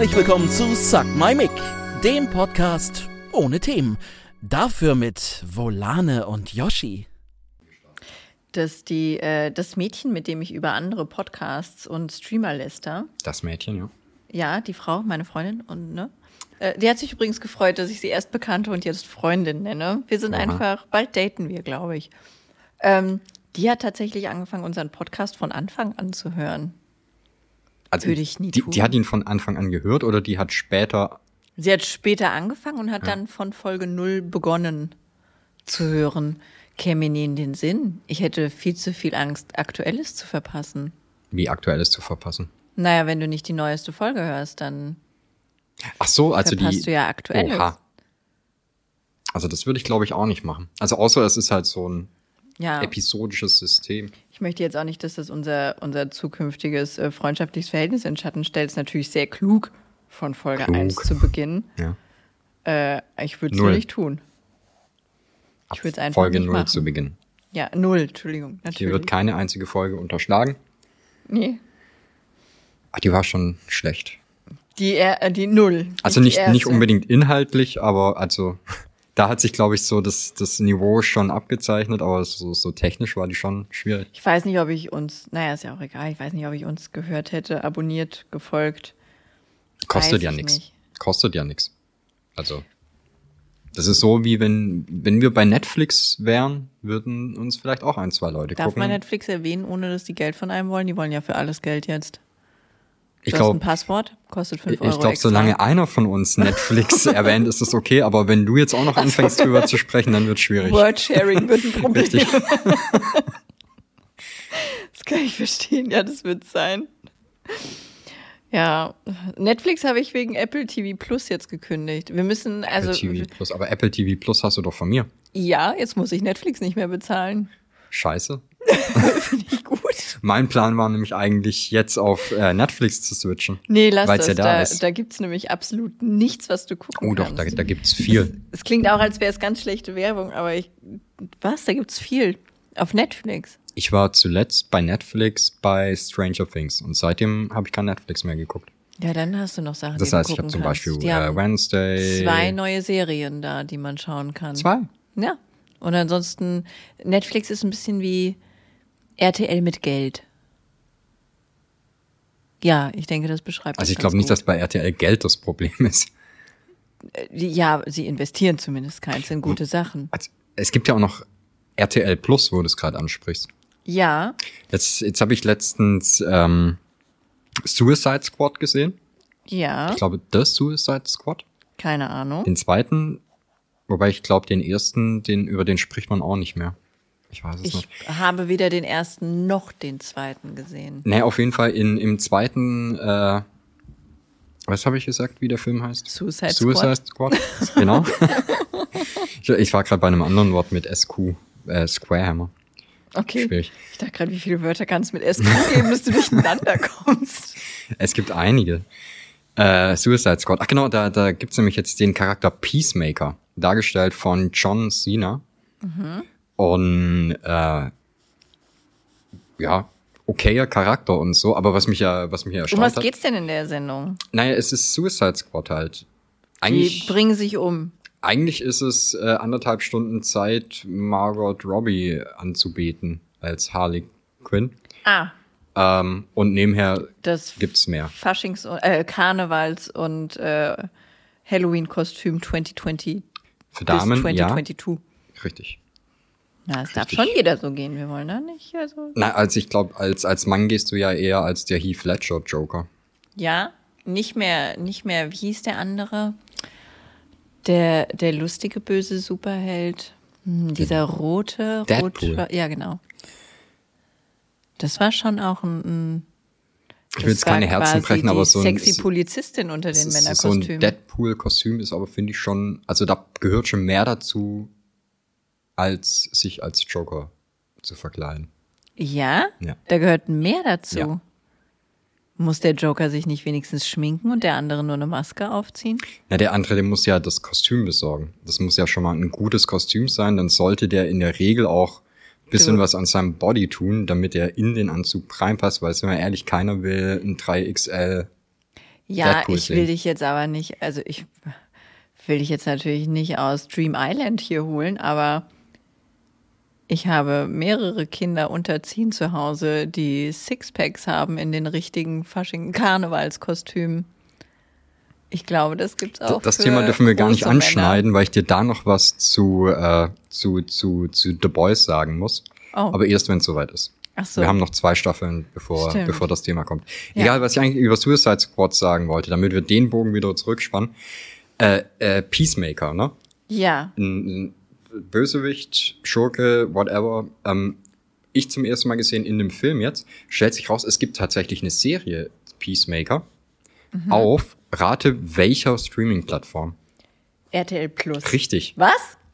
Herzlich willkommen zu Suck My Mic, dem Podcast ohne Themen. Dafür mit Volane und Yoshi. dass die, äh, das Mädchen, mit dem ich über andere Podcasts und Streamer läster, Das Mädchen, ja. ja, die Frau, meine Freundin, und ne? Äh, die hat sich übrigens gefreut, dass ich sie erst Bekannte und jetzt Freundin nenne. Wir sind Aha. einfach, bald daten wir, glaube ich. Ähm, die hat tatsächlich angefangen, unseren Podcast von Anfang an zu hören. Also Würde ich nie die, tun. die hat ihn von Anfang an gehört oder die hat später. Sie hat später angefangen und hat dann von Folge null begonnen zu hören. Käme mir nie in den Sinn. Ich hätte viel zu viel Angst, Aktuelles zu verpassen. Wie aktuelles zu verpassen. Naja, wenn du nicht die neueste Folge hörst, dann Ach so, also verpasst die. du ja Aktuelles. Oha. Also das würde ich glaube ich auch nicht machen. Also außer es ist halt so ein Ja, episodisches System. Ich möchte jetzt auch nicht, dass das unser, unser zukünftiges äh, freundschaftliches Verhältnis in Schatten stellt. Ist natürlich sehr klug, von Folge Klug. 1 zu beginnen. Ja. Äh, ich würde es nicht tun. Ich würde es einfach Folge nicht 0 machen. zu Beginn. Ja, null, Entschuldigung. Hier Natürlich. wird keine einzige Folge unterschlagen. nee. Ach, die war schon schlecht. Die, äh, die Null. Also die nicht, nicht unbedingt inhaltlich, aber also da hat sich, glaube ich, so das, das Niveau schon abgezeichnet, aber so, so technisch war die schon schwierig. Ich weiß nicht, ob ich uns, naja, ist ja auch egal, ich weiß nicht, ob ich uns gehört hätte, abonniert, gefolgt. Kostet ja ich nichts. nicht. Kostet ja nichts. Also, das ist so, wie wenn, wenn wir bei Netflix wären, würden uns vielleicht auch ein, zwei Leute Darf gucken. man Netflix erwähnen, ohne dass die Geld von einem wollen? Die wollen ja für alles Geld jetzt. Ich hast ein glaube, Passwort, kostet 5 ich Euro glaube, extra. solange einer von uns Netflix erwähnt, ist es okay, aber wenn du jetzt auch noch anfängst, drüber zu sprechen, dann wird schwierig. Word-Sharing wird ein Problem. Richtig. Das kann ich verstehen, ja, das wird sein. Ja, Netflix habe ich wegen Apple TV Plus jetzt gekündigt. Wir müssen, also, Apple TV Plus, aber Apple TV Plus hast du doch von mir. ja, jetzt muss ich Netflix nicht mehr bezahlen. Scheiße. Finde ich gut. Mein Plan war nämlich eigentlich jetzt auf äh, Netflix zu switchen. Nee, lass das. ja da da ist. da gibt's nämlich absolut nichts, was du gucken Oh doch, kannst. da, da gibt's viel. Es klingt auch, als wäre es ganz schlechte Werbung, aber ich. Was? Da gibt's viel. Auf Netflix. Ich war zuletzt bei Netflix bei Stranger Things und seitdem habe ich kein Netflix mehr geguckt. Ja, dann hast du noch Sachen, Das die heißt, du ich habe zum kannst. Beispiel äh, Wednesday. zwei neue Serien da, die man schauen kann. Zwei? Ja. Und ansonsten, Netflix ist ein bisschen wie RTL mit Geld. Ja, ich denke, das beschreibt Also das ich glaube nicht, dass bei RTL Geld das Problem ist. Die- Ja, sie investieren zumindest keins in gute Sachen. Also, es gibt ja auch noch RTL Plus, wo du es gerade ansprichst. Ja, Jetzt, jetzt habe ich letztens ähm, Suicide Squad gesehen. ja, Ich glaube, The Suicide Squad. keine Ahnung. Den zweiten, wobei ich glaube, den ersten, den über den spricht man auch nicht mehr. Ich weiß es Ich nicht. habe weder den ersten noch den zweiten gesehen. Nee, auf jeden Fall in, im zweiten, äh, was habe ich gesagt, wie der Film heißt? Suicide Suicide Squad. genau. ich, ich war gerade bei einem anderen Wort mit SQ, äh, Squarehammer. Okay. Schwierig. Ich dachte gerade, wie viele Wörter kannst du mit SQ geben, dass du durcheinander kommst. Es gibt einige. Äh, Suicide Squad. Ach genau, da, da gibt's nämlich jetzt den Charakter Peacemaker, dargestellt von John Cena. Und äh, ja, okayer Charakter und so, aber was mich ja, was mich ja Um erstaunt was hat. geht's denn in der Sendung? Naja, es ist Suicide Squad halt. Die Eigentlich, bringen sich um. eigentlich ist es äh, anderthalb Stunden Zeit, Margot Robbie anzubeten als Harley Quinn. Ah, Ähm, und nebenher das gibt's mehr. Faschings- äh, Karnevals- und äh, Halloween-Kostüm 2020 Für Damen, bis ja, 2022. richtig. Ja, es darf schon jeder so gehen. Wir wollen da nicht. Also. Na, als ich glaube, als, als Mann gehst du ja eher als der Heath Ledger Joker. Ja, nicht mehr, nicht mehr, wie hieß der andere? Der, der lustige böse Superheld. Hm, dieser rote, Deadpool. rot, ja, genau. Das war schon auch ein, ein Ich will jetzt keine Herzen brechen, aber so ein, sexy Polizistin unter den so ein Männerkostümen. Deadpool-Kostüm ist aber, finde ich schon, also da gehört schon mehr dazu, als sich als Joker zu verkleiden. ja? Ja. Da gehört mehr dazu. Ja. Muss der Joker sich nicht wenigstens schminken und der andere nur eine Maske aufziehen? Na, der andere, der muss ja das Kostüm besorgen. Das muss ja schon mal ein gutes Kostüm sein. Dann sollte der in der Regel auch ein bisschen Du- was an seinem Body tun, damit er in den Anzug reinpasst, weil, sind wir ehrlich, keiner will ein 3XL Ja, cool ich sehen. will dich jetzt aber nicht, also ich will dich jetzt natürlich nicht aus Dream Island hier holen, aber ich habe mehrere Kinder unterziehen zu Hause, die Sixpacks haben in den richtigen faschigen Karnevalskostümen. Ich glaube, das gibt's auch. das Thema dürfen wir gar nicht große Männer. anschneiden, weil ich dir da noch was zu, äh, zu, zu, zu The Boys sagen muss. Oh. Aber erst, wenn es soweit ist. Ach so. Wir haben noch zwei Staffeln, bevor, Stimmt. bevor das Thema kommt. Ja. Egal, was ich eigentlich über Suicide Squad sagen wollte, damit wir den Bogen wieder zurückspannen. Äh, äh, Peacemaker, ne? Ja, Ein, ein Bösewicht, Schurke, whatever. Ähm, ich zum ersten Mal gesehen in dem Film jetzt, stellt sich raus, es gibt tatsächlich eine Serie Peacemaker Mhm. auf Rate welcher Streaming-Plattform. RTL Plus. Richtig. Was?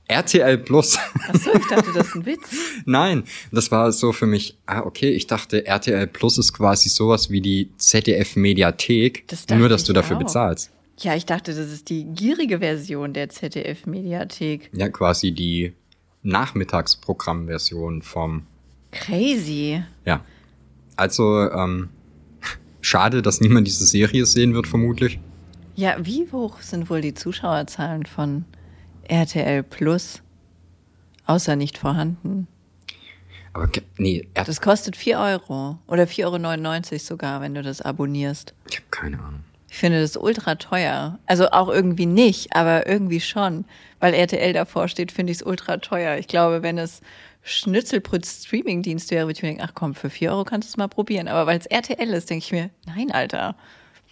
RTL Plus. Achso, ich dachte, das ist ein Witz. Nein, das war so für mich, ah, okay, ich dachte, RTL Plus ist quasi sowas wie die ZDF-Mediathek, Das nur dass du dafür auch. bezahlst. Ja, ich dachte, das ist die gierige Version der ZDF-Mediathek. Ja, quasi die Nachmittagsprogrammversion vom, Crazy. ja. Also, ähm, schade, dass niemand diese Serie sehen wird, vermutlich. Ja, wie hoch sind wohl die Zuschauerzahlen von RTL Plus? Außer nicht vorhanden. Aber, nee, RTL, Das kostet 4 Euro oder 4,99 Euro sogar, wenn du das abonnierst. ich habe keine Ahnung. Ich finde das ultra teuer. Also auch irgendwie nicht, aber irgendwie schon. Weil RTL davor steht, finde ich es ultra teuer. Ich glaube, wenn es Schnitzelbrüt-Streaming-Dienst wäre, würde ich mir denken, ach komm, für 4 Euro kannst du es mal probieren. Aber weil es RTL ist, denke ich mir, nein, Alter,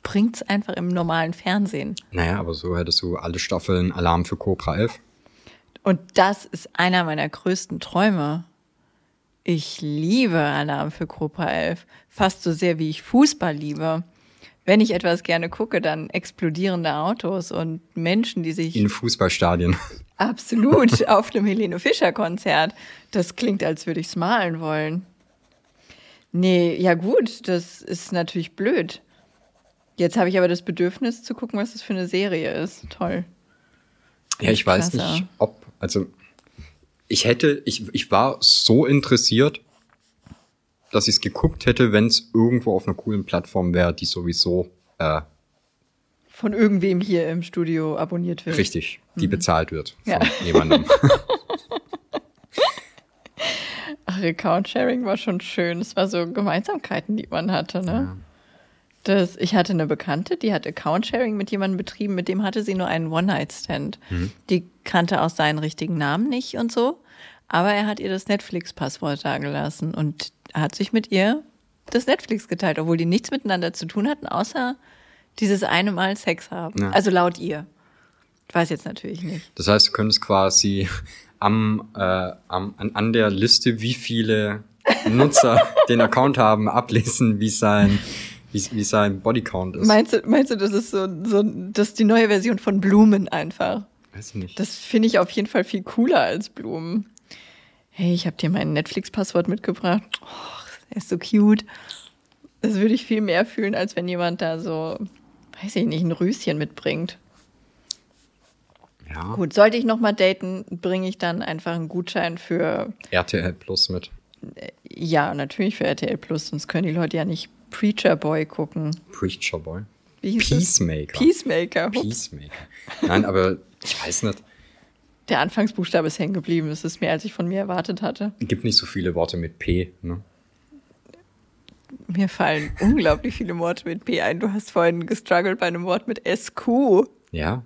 bringt's einfach im normalen Fernsehen. Naja, aber so hättest du alle Staffeln Alarm für Cobra 11. Und das ist einer meiner größten Träume. Ich liebe Alarm für Cobra 11. Fast so sehr, wie ich Fußball liebe. Wenn ich etwas gerne gucke, dann explodierende Autos und Menschen, die sich In Fußballstadien. absolut auf einem Helene Fischer Konzert. Das klingt, als würde ich es malen wollen. Nee, ja gut, das ist natürlich blöd. Jetzt habe ich aber das Bedürfnis zu gucken, was das für eine Serie ist. Toll. Ja, ich weiß Klasse. nicht, ob, also ich hätte, ich, ich war so interessiert, dass ich es geguckt hätte, wenn es irgendwo auf einer coolen Plattform wäre, die sowieso äh, Von irgendwem hier im Studio abonniert wird. richtig, die bezahlt wird von Ja. jemandem. Ach, Account-Sharing war schon schön. Es war so Gemeinsamkeiten, die man hatte, ne? Das, ich hatte eine Bekannte, die hat Account-Sharing mit jemandem betrieben, mit dem hatte sie nur einen One-Night-Stand. Die kannte auch seinen richtigen Namen nicht und so, aber er hat ihr das Netflix-Passwort dagelassen und hat sich mit ihr das Netflix geteilt, obwohl die nichts miteinander zu tun hatten, außer dieses eine Mal Sex haben. Ja. Also laut ihr. Ich weiß jetzt natürlich nicht. Das heißt, du könntest quasi am, äh, am, an, an der Liste, wie viele Nutzer den Account haben, ablesen, wie sein, wie, wie sein Bodycount ist. Meinst du, meinst du, das ist so, so, das ist die neue Version von Blumen einfach? Weiß ich nicht. Das finde ich auf jeden Fall viel cooler als Blumen. Hey, ich habe dir mein Netflix-Passwort mitgebracht. Oh, er ist so cute. Das würde ich viel mehr fühlen, als wenn jemand da so, weiß ich nicht, ein Rüschen mitbringt. ja, Gut, sollte ich nochmal daten, bringe ich dann einfach einen Gutschein für, RTL Plus mit. ja, natürlich für RTL Plus, sonst können die Leute ja nicht Preacher Boy gucken. Preacher Boy. Peacemaker. Peacemaker. Hups. Peacemaker. Nein, aber ich weiß nicht. Der Anfangsbuchstabe ist hängen geblieben. Das ist mehr, als ich von mir erwartet hatte. Gibt nicht so viele Worte mit P, ne? Mir fallen unglaublich viele Worte mit P ein. Du hast vorhin gestruggelt bei einem Wort mit SQ. Ja.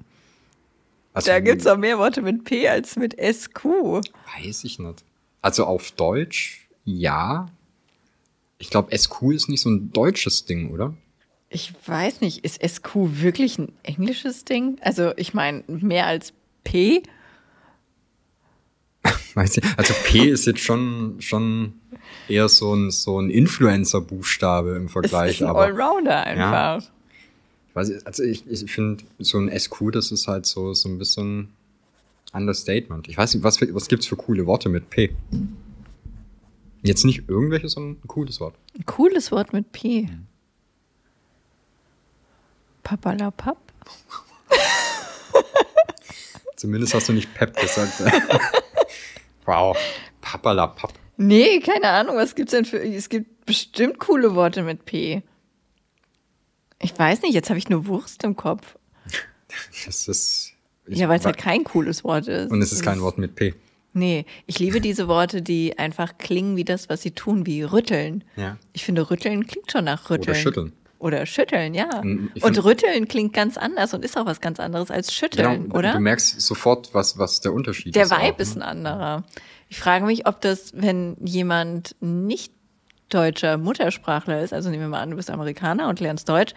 Also, Da gibt's auch mehr Worte mit P als mit SQ. Weiß ich nicht. Also auf Deutsch, ja. Ich glaube, SQ ist nicht so ein deutsches Ding, oder? Ich weiß nicht, ist SQ wirklich ein englisches Ding? Also ich meine, mehr als P? Weiß. Also P ist jetzt schon, schon eher so ein, so ein Influencer-Buchstabe im Es Vergleich, ist ein aber. Allrounder einfach. Weiß ich, also ich, ich finde, so ein SQ, das ist halt so, so ein bisschen Understatement. Ich weiß nicht, was, was gibt's für coole Worte mit P? Jetzt nicht irgendwelche, sondern ein cooles Wort. Ein cooles Wort mit P. Papalapap? Zumindest hast du nicht Pep gesagt. wow. Papalapap. Nee, keine Ahnung, was gibt's denn für. Es gibt bestimmt coole Worte mit P. Ich weiß nicht, jetzt habe ich nur Wurst im Kopf. Das ist. Ja, weil es halt kein cooles Wort ist. Und es ist kein Wort mit P. Nee, ich liebe diese Worte, die einfach klingen wie das, was sie tun, wie rütteln. Ja. Ich finde, rütteln klingt schon nach rütteln. Oder schütteln. Oder schütteln, ja. Mm, ich Und find- rütteln klingt ganz anders und ist auch was ganz anderes als schütteln, Genau, oder? Du merkst sofort, was, was der Unterschied Der ist. auch, Vibe ne? ist ein anderer. Ich frage mich, ob das, wenn jemand nicht deutscher Muttersprachler ist, also nehmen wir mal an, du bist Amerikaner und lernst Deutsch,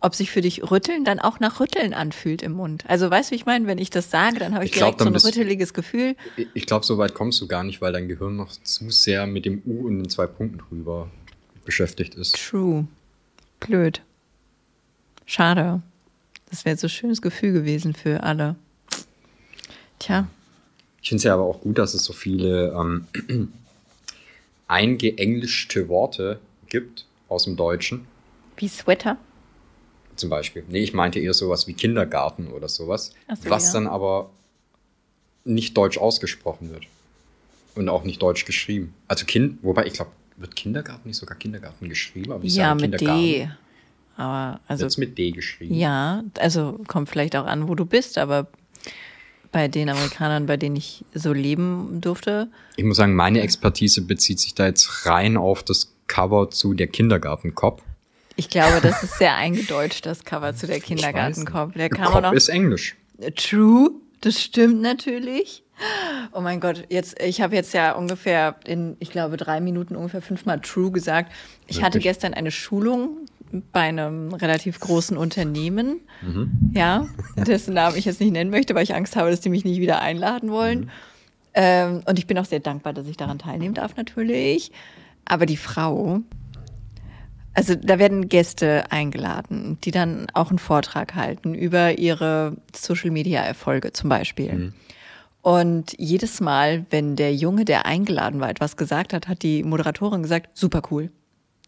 ob sich für dich Rütteln dann auch nach Rütteln anfühlt im Mund. Also weißt du, wie ich meine? Wenn ich das sage, dann habe ich, Ich glaub, direkt so ein rütteliges Gefühl. Ich- Ich glaube, so weit kommst du gar nicht, weil dein Gehirn noch zu sehr mit dem U und den zwei Punkten drüber beschäftigt ist. True. Blöd. Schade. Das wäre so ein schönes Gefühl gewesen für alle. Tja, Ich finde es ja aber auch gut, dass es so viele ähm, eingeenglischte Worte gibt aus dem Deutschen. wie Sweater. Zum Beispiel. Nee, ich meinte eher sowas wie Kindergarten oder sowas. So, was ja. dann aber nicht deutsch ausgesprochen wird. Und auch nicht deutsch geschrieben. Also Kind, wobei ich glaube, wird Kindergarten nicht sogar Kindergarten geschrieben? Aber ich Ja, sage mit. D. Aber also Wird's mit D geschrieben. Ja, also kommt vielleicht auch an, wo du bist, aber bei den Amerikanern, bei denen ich so leben durfte, Ich muss sagen, meine Expertise bezieht sich da jetzt rein auf das Cover zu der Kindergarten-Cop. ich glaube, das ist sehr eingedeutscht, das Cover zu der Kindergartenkopf. Der auch Cop noch. ist Englisch. True, das stimmt natürlich. Oh mein Gott, jetzt, ich habe jetzt ja ungefähr in, ich glaube, drei Minuten ungefähr fünfmal True gesagt. Ich hatte Wirklich? gestern eine Schulung bei einem relativ großen Unternehmen, ja, dessen Namen ich jetzt nicht nennen möchte, weil ich Angst habe, dass die mich nicht wieder einladen wollen. Ähm, und ich bin auch sehr dankbar, dass ich daran teilnehmen darf, natürlich. Aber die Frau, also da werden Gäste eingeladen, die dann auch einen Vortrag halten über ihre Social-Media-Erfolge zum Beispiel. Und jedes Mal, wenn der Junge, der eingeladen war, etwas gesagt hat, hat die Moderatorin gesagt, super cool.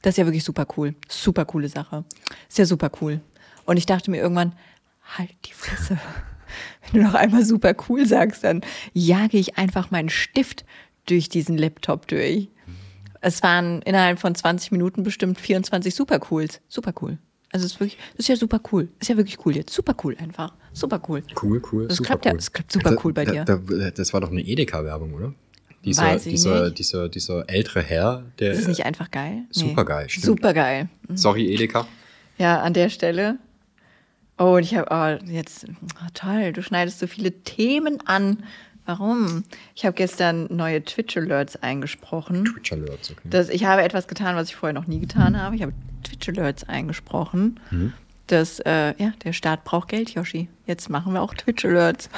Das ist ja wirklich super cool. Super coole Sache. Ist ja super cool. Und ich dachte mir irgendwann, halt die Fresse. Wenn du noch einmal super cool sagst, dann jage ich einfach meinen Stift durch diesen Laptop durch. Es waren innerhalb von 20 Minuten bestimmt 24 super cools. Super cool. Also es ist wirklich, das ist ja super cool. Ist ja wirklich cool jetzt. Super cool einfach. Super cool. Cool, cool. Das super klappt ja- cool. das klappt super cool bei da, dir. Da, da, das war doch eine Edeka-Werbung, oder? Dieser, Weiß ich dieser, nicht. dieser, dieser ältere Herr, der. Ist es nicht einfach geil? Supergeil, stimmt. Supergeil. Sorry, Edeka. Ja, an der Stelle. Oh, und ich habe, oh, jetzt, oh, toll, du schneidest so viele Themen an. Warum? Ich habe gestern neue Twitch-Alerts eingesprochen. Twitch Alerts, okay. Das, ich habe etwas getan, was ich vorher noch nie getan habe. Ich habe Twitch-Alerts eingesprochen. Das, äh, ja, der Staat braucht Geld, Yoshi. Jetzt machen wir auch Twitch-Alerts.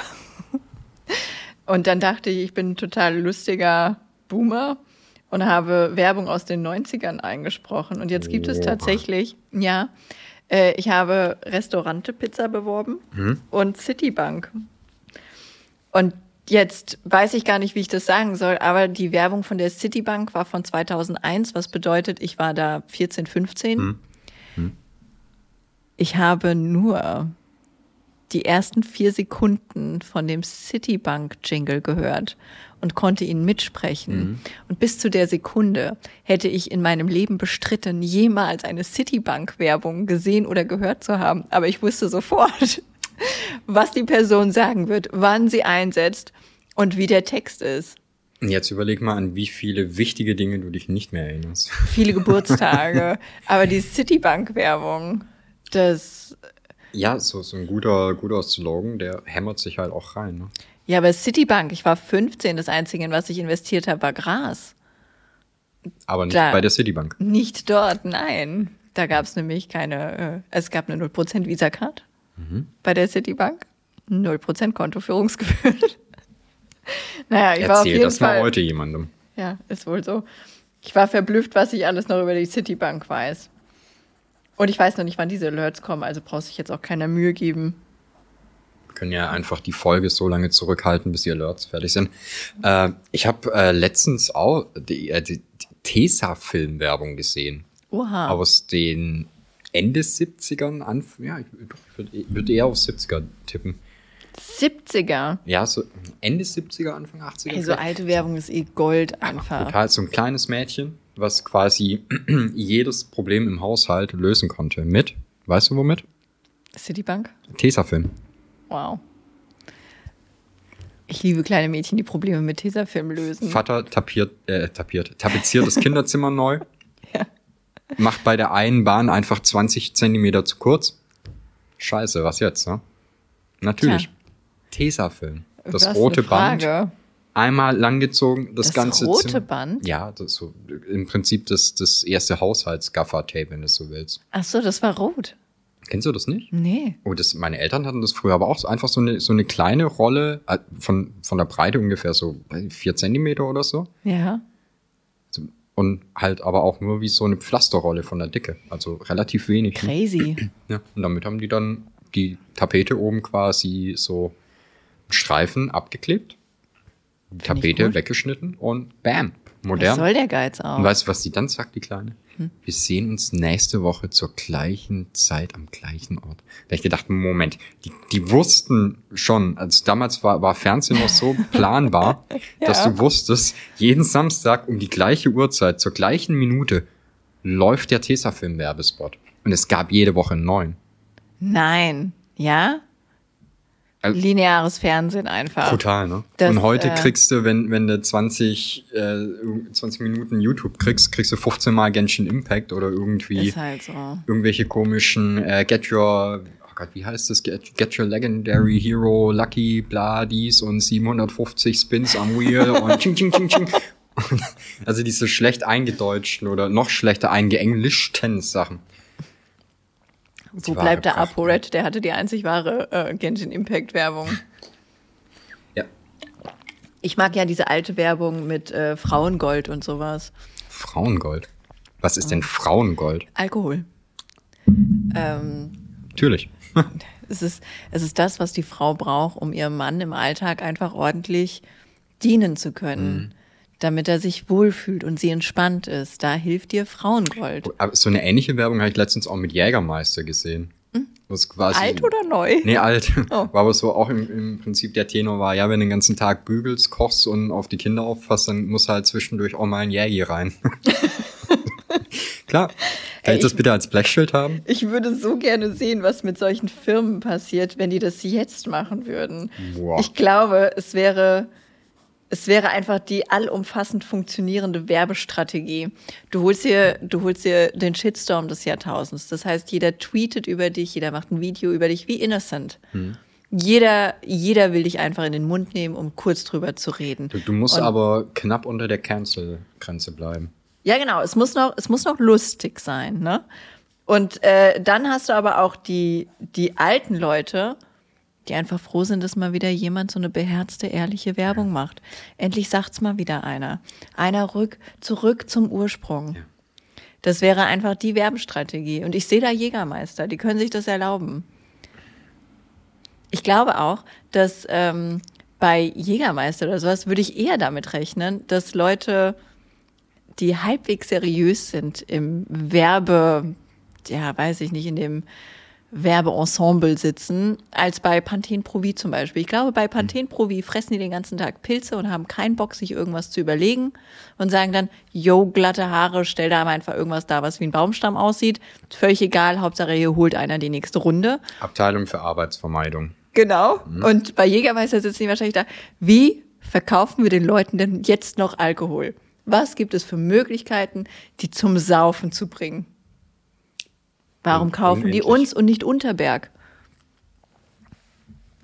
und dann dachte ich, ich bin ein total lustiger Boomer und habe Werbung aus den 90ern eingesprochen. Und jetzt gibt es tatsächlich, ja, äh, ich habe Restaurante Pizza beworben und Citibank. Und jetzt weiß ich gar nicht, wie ich das sagen soll, aber die Werbung von der Citibank war von 2001, was bedeutet, ich war da 14, 15. Ich habe nur die ersten vier Sekunden von dem Citibank-Jingle gehört und konnte ihn mitsprechen. Und bis zu der Sekunde hätte ich in meinem Leben bestritten, jemals eine Citibank-Werbung gesehen oder gehört zu haben. Aber ich wusste sofort, was die Person sagen wird, wann sie einsetzt und wie der Text ist. Jetzt überleg mal, an wie viele wichtige Dinge du dich nicht mehr erinnerst. Viele Geburtstage. Aber die Citibank-Werbung, das Ja, so, so ein guter, guter Slogan, der hämmert sich halt auch rein. Ne? Ja, aber Citibank, ich war 15, das Einzige, in was ich investiert habe, war Gras. Aber nicht Klar. bei der Citibank. Nicht dort, nein. Da gab es nämlich keine, äh, es gab eine 0% Visa-Card bei der Citibank. 0% Kontoführungsgebühren. naja, ich war auf Erzähl jeden das Fall. mal heute jemandem. Ja, ist wohl so. Ich war verblüfft, was ich alles noch über die Citibank weiß. Und ich weiß noch nicht, wann diese Alerts kommen, also brauchst dich jetzt auch keiner Mühe geben. Wir können ja einfach die Folge so lange zurückhalten, bis die Alerts fertig sind. Äh, ich habe äh, letztens auch die, äh, die, Tesa-Filmwerbung gesehen. Oha. Aus den Ende 70ern, Anf ja, ich, würde würd eher auf 70er tippen. 70er. Ja, so Ende 70er, Anfang 80er. Ey, so vielleicht. alte Werbung ist eh Gold einfach. Total, so ein kleines Mädchen, was quasi jedes Problem im Haushalt lösen konnte mit Weißt du womit? Citibank? Tesafilm. Wow. Ich liebe kleine Mädchen, die Probleme mit Tesafilm lösen. Vater tapiert, äh, tapiert, tapeziert das Kinderzimmer neu. Ja. Macht bei der einen Bahn einfach 20 Zentimeter zu kurz. Scheiße, was jetzt, ne? Natürlich. Tesafilm. Das Was rote. Band. Einmal langgezogen, das, Das ganze rote Zimmer. Band? Ja, das so im Prinzip das, das erste Haushaltsgaffer-Tape, wenn du es so willst. Ach so, das war rot. Kennst du das nicht? Nee. Oh, das, meine Eltern hatten das früher aber auch so einfach so eine, so eine kleine Rolle äh, von, von der Breite ungefähr so vier Zentimeter oder so. Ja. Und halt aber auch nur wie so eine Pflasterrolle von der Dicke. Also relativ wenig. ne? Crazy. Ja, und damit haben die dann die Tapete oben quasi so Streifen abgeklebt, Tapete weggeschnitten und bam, Was modern. soll der Geiz auch? Und weißt du, was die dann sagt, die Kleine? Hm. Wir sehen uns nächste Woche zur gleichen Zeit am gleichen Ort. Da ich gedacht, Moment, die, die wussten schon, also damals war, war Fernsehen noch so planbar, dass Ja. du wusstest, jeden Samstag um die gleiche Uhrzeit, zur gleichen Minute, läuft der Tesafilm-Werbespot. Und es gab jede Woche einen neuen. Nein. Ja? Also- Lineares Fernsehen einfach. Brutal, ne? Das, und heute äh, kriegst du, wenn, wenn du 20, äh, 20 Minuten YouTube kriegst, kriegst du 15 Mal Genshin Impact oder irgendwie halt so. irgendwelche komischen äh, Get Your, oh Gott, wie heißt das? Get, Get Your Legendary Hero, Lucky, bla, dies und 750 Spins am Wheel und ching, ching, ching, ching. Also diese schlecht eingedeutschten oder noch schlechter eingeenglischten Sachen. Wo bleibt der ApoRed? Der hatte die einzig wahre äh, Genshin Impact Werbung. Ja. Ich mag ja diese alte Werbung mit äh, Frauengold und sowas. Frauengold. Was ist denn Frauengold? Alkohol. Ähm, Natürlich. es, ist, es ist das, was die Frau braucht, um ihrem Mann im Alltag einfach ordentlich dienen zu können. Damit er sich wohlfühlt und sie entspannt ist. Da hilft dir Frauengold. Aber so eine ähnliche Werbung habe ich letztens auch mit Jägermeister gesehen. Was quasi Hm? Alt oder neu? Nee, alt. Oh. War aber so auch im, im Prinzip der Tenor war, ja, wenn du den ganzen Tag bügelst, kochst und auf die Kinder aufpasst, dann muss halt zwischendurch auch mal ein Jägi rein. Klar. Kann Ey, ich das bitte als Blechschild haben? Ich würde so gerne sehen, was mit solchen Firmen passiert, wenn die das jetzt machen würden. Boah. Ich glaube, es wäre, es wäre einfach die allumfassend funktionierende Werbestrategie. Du holst dir, du holst dir den Shitstorm des Jahrtausends. Das heißt, jeder tweetet über dich, jeder macht ein Video über dich, wie Innocent. Hm. Jeder, jeder will dich einfach in den Mund nehmen, um kurz drüber zu reden. Du, du musst Und- aber knapp unter der Cancel-Grenze bleiben. Ja, genau. Es muss noch, es muss noch lustig sein, ne? Und äh, dann hast du aber auch die, die alten Leute, die einfach froh sind, dass mal wieder jemand so eine beherzte, ehrliche Werbung macht. Endlich sagt's mal wieder einer. Einer rück, zurück zum Ursprung. Das wäre einfach die Werbestrategie. Und ich sehe da Jägermeister, die können sich das erlauben. Ich glaube auch, dass ähm, bei Jägermeister oder sowas würde ich eher damit rechnen, dass Leute, die halbwegs seriös sind im Werbe, ja, weiß ich nicht, in dem Werbeensemble sitzen, als bei Pantene Provi zum Beispiel. Ich glaube, bei Pantene Provi fressen die den ganzen Tag Pilze und haben keinen Bock, sich irgendwas zu überlegen und sagen dann, yo, glatte Haare, stell da mal einfach irgendwas da, was wie ein Baumstamm aussieht. Völlig egal, Hauptsache hier holt einer die nächste Runde. Abteilung für Arbeitsvermeidung. Genau. Und bei Jägermeister sitzen die wahrscheinlich da. Wie verkaufen wir den Leuten denn jetzt noch Alkohol? Was gibt es für Möglichkeiten, die zum Saufen zu bringen? Warum kaufen die unendlich. uns und nicht Unterberg?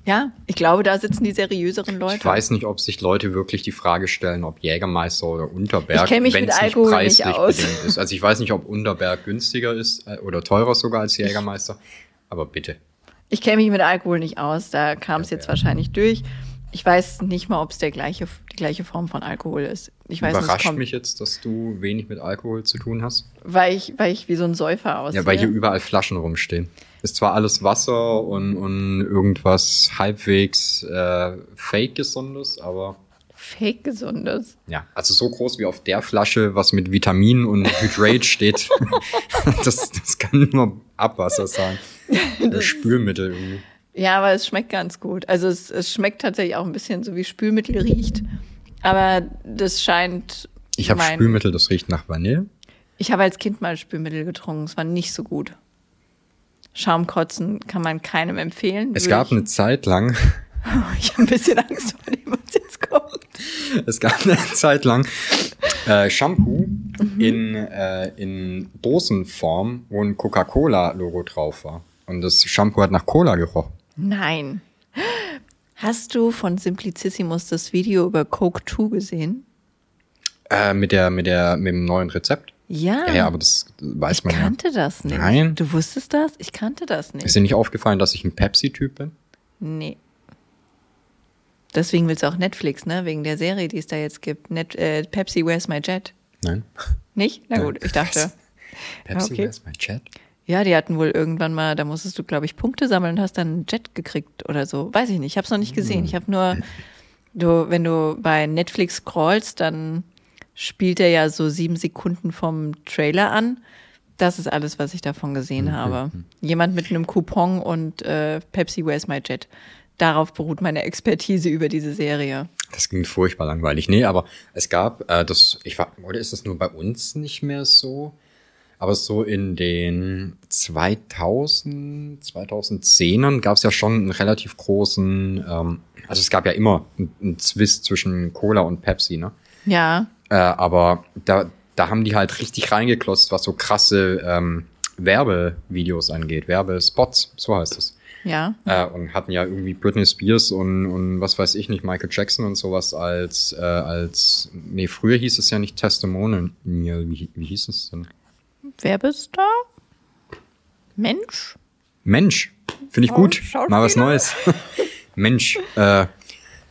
Ja, ich glaube, da sitzen die seriöseren Leute. Ich weiß nicht, ob sich Leute wirklich die Frage stellen, ob Jägermeister oder Unterberg, wenn mit es nicht Alkohol nicht preislich aus. bedingt ist. Also ich weiß nicht, ob Unterberg günstiger ist äh, oder teurer sogar als Jägermeister. Aber bitte. Ich kenne mich mit Alkohol nicht aus, da kam es jetzt wahrscheinlich durch. Ich weiß nicht mal, ob es der gleiche, die gleiche Form von Alkohol ist. Ich weiß Überrascht kommt, mich jetzt, dass du wenig mit Alkohol zu tun hast. weil ich, weil ich wie so ein Säufer aussehe. Ja, weil hier überall Flaschen rumstehen. Ist zwar alles Wasser und, und irgendwas halbwegs äh, fake gesundes, aber Fake gesundes. ja, also so groß wie auf der Flasche, was mit Vitamin und Hydrate steht, das, das kann nur Abwasser sein. Oder Spülmittel irgendwie. Ja, aber es schmeckt ganz gut. Also es, es schmeckt tatsächlich auch ein bisschen so wie Spülmittel riecht. Aber das scheint. Ich habe mein- Spülmittel, das riecht nach Vanille. Ich habe als Kind mal Spülmittel getrunken. Es war nicht so gut. Schaumkotzen kann man keinem empfehlen. Es gab ich, eine Zeit lang, ich habe ein bisschen Angst vor dem, was jetzt kommt. es gab eine Zeit lang äh, Shampoo in, äh, in Dosenform, wo ein Coca-Cola-Logo drauf war. Und das Shampoo hat nach Cola gerochen. Nein. Hast du von Simplicissimus das Video über Coke 2 gesehen? Äh, mit der, mit der, mit dem neuen Rezept. Ja. Ja, ja, aber das weiß ich man ja. kannte das nicht. Nein. Du wusstest das? Ich kannte das nicht. Ist dir nicht aufgefallen, dass ich ein Pepsi-Typ bin? Nee. Deswegen willst du auch Netflix, ne? Wegen der Serie, die es da jetzt gibt. Net, äh, Pepsi, Where's My Jet? Nein. Nicht? Na gut, ich dachte. Pepsi, okay. where's my chat? Ja, die hatten wohl irgendwann mal, da musstest du, glaube ich, Punkte sammeln und hast dann einen Jet gekriegt oder so. Weiß ich nicht. Ich habe es noch nicht gesehen. Ich habe nur, du, wenn du bei Netflix scrollst, dann spielt er ja so sieben Sekunden vom Trailer an. Das ist alles, was ich davon gesehen habe. Jemand mit einem Coupon und äh, Pepsi Where's My Jet. Darauf beruht meine Expertise über diese Serie. Das klingt furchtbar langweilig. Nee, aber es gab, äh, das, ich war, oder ist das nur bei uns nicht mehr so? Aber so in den 2000, 2010ern gab es ja schon einen relativ großen, ähm, also es gab ja immer einen, einen Zwist zwischen Cola und Pepsi, ne? Ja, Äh, aber da, da haben die halt richtig reingeklotzt, was so krasse ähm, Werbevideos angeht, Werbespots, so heißt es. ja. Äh, und hatten ja irgendwie Britney Spears und, und was weiß ich nicht, Michael Jackson und sowas als, äh, als, nee, früher hieß es ja nicht Testimonial, wie, wie hieß es denn? Wer bist du? Mensch? Mensch, finde ich Oh, gut, mal was Neues. Mensch, äh,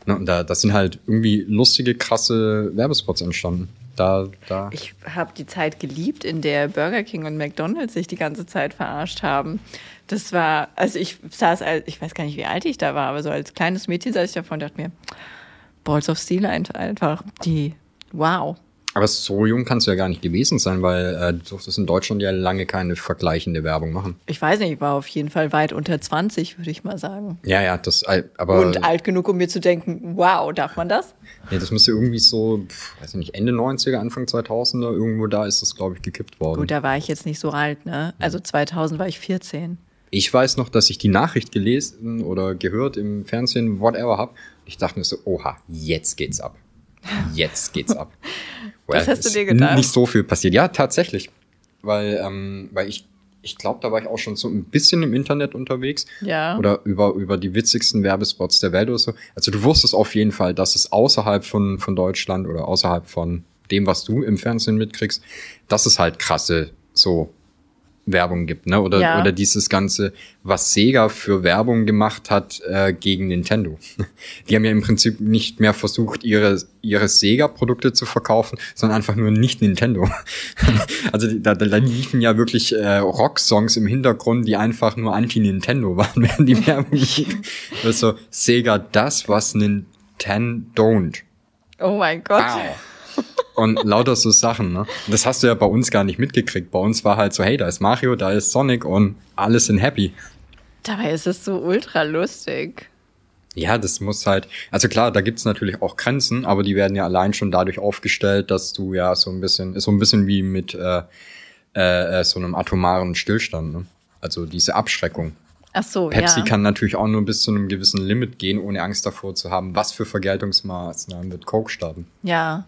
da, das sind halt irgendwie lustige, krasse Werbespots entstanden. Da, da. Ich habe die Zeit geliebt, in der Burger King und McDonald's sich die ganze Zeit verarscht haben. Das war, also ich saß, als, ich weiß gar nicht, wie alt ich da war, aber so als kleines Mädchen saß ich davor und dachte mir, Balls of Steel ein- einfach, die, wow. Aber so jung kannst du ja gar nicht gewesen sein, weil äh, du durftest in Deutschland ja lange keine vergleichende Werbung machen. Ich weiß nicht, ich war auf jeden Fall weit unter 20, würde ich mal sagen. Ja, ja, das, äh, aber. und alt genug, um mir zu denken, wow, darf man das? Ja, das müsste irgendwie so, pf, weiß ich nicht, Ende 90er, Anfang 2000er, irgendwo da ist das, glaube ich, gekippt worden. Gut, da war ich jetzt nicht so alt, ne? Also 2000 war ich 14. Ich weiß noch, dass ich die Nachricht gelesen oder gehört im Fernsehen, whatever, hab. Ich dachte mir so, oha, jetzt geht's ab. Jetzt geht's ab. Was hast du dir gedacht? Nicht so viel passiert. Ja, tatsächlich. Weil, ähm, weil ich, ich glaube, da war ich auch schon so ein bisschen im Internet unterwegs. Ja. Oder über, über die witzigsten Werbespots der Welt oder so. Also du wusstest auf jeden Fall, dass es außerhalb von, von Deutschland oder außerhalb von dem, was du im Fernsehen mitkriegst, dass es halt krasse so Werbung gibt, ne? Oder, Ja. oder dieses Ganze, was Sega für Werbung gemacht hat äh, gegen Nintendo. Die haben ja im Prinzip nicht mehr versucht, ihre, ihre Sega-Produkte zu verkaufen, sondern einfach nur nicht Nintendo. also da, da liefen ja wirklich äh, Rock-Songs im Hintergrund, die einfach nur anti-Nintendo waren, während die Werbung lief. Also Sega das, was Nintendo don't. Oh mein Gott. Und lauter so Sachen, ne? Und Das hast du ja bei uns gar nicht mitgekriegt. Bei uns war halt so, hey, da ist Mario, da ist Sonic und alle sind happy. Dabei ist es so ultra lustig. Ja, das muss halt, also klar, da gibt's natürlich auch Grenzen, aber die werden ja allein schon dadurch aufgestellt, dass du ja so ein bisschen, so ein bisschen wie mit äh, äh, äh, so einem atomaren Stillstand, ne? Also diese Abschreckung. Ach so, Pepsi ja. kann natürlich auch nur bis zu einem gewissen Limit gehen, ohne Angst davor zu haben, was für Vergeltungsmaßnahmen wird Coke starten. Ja.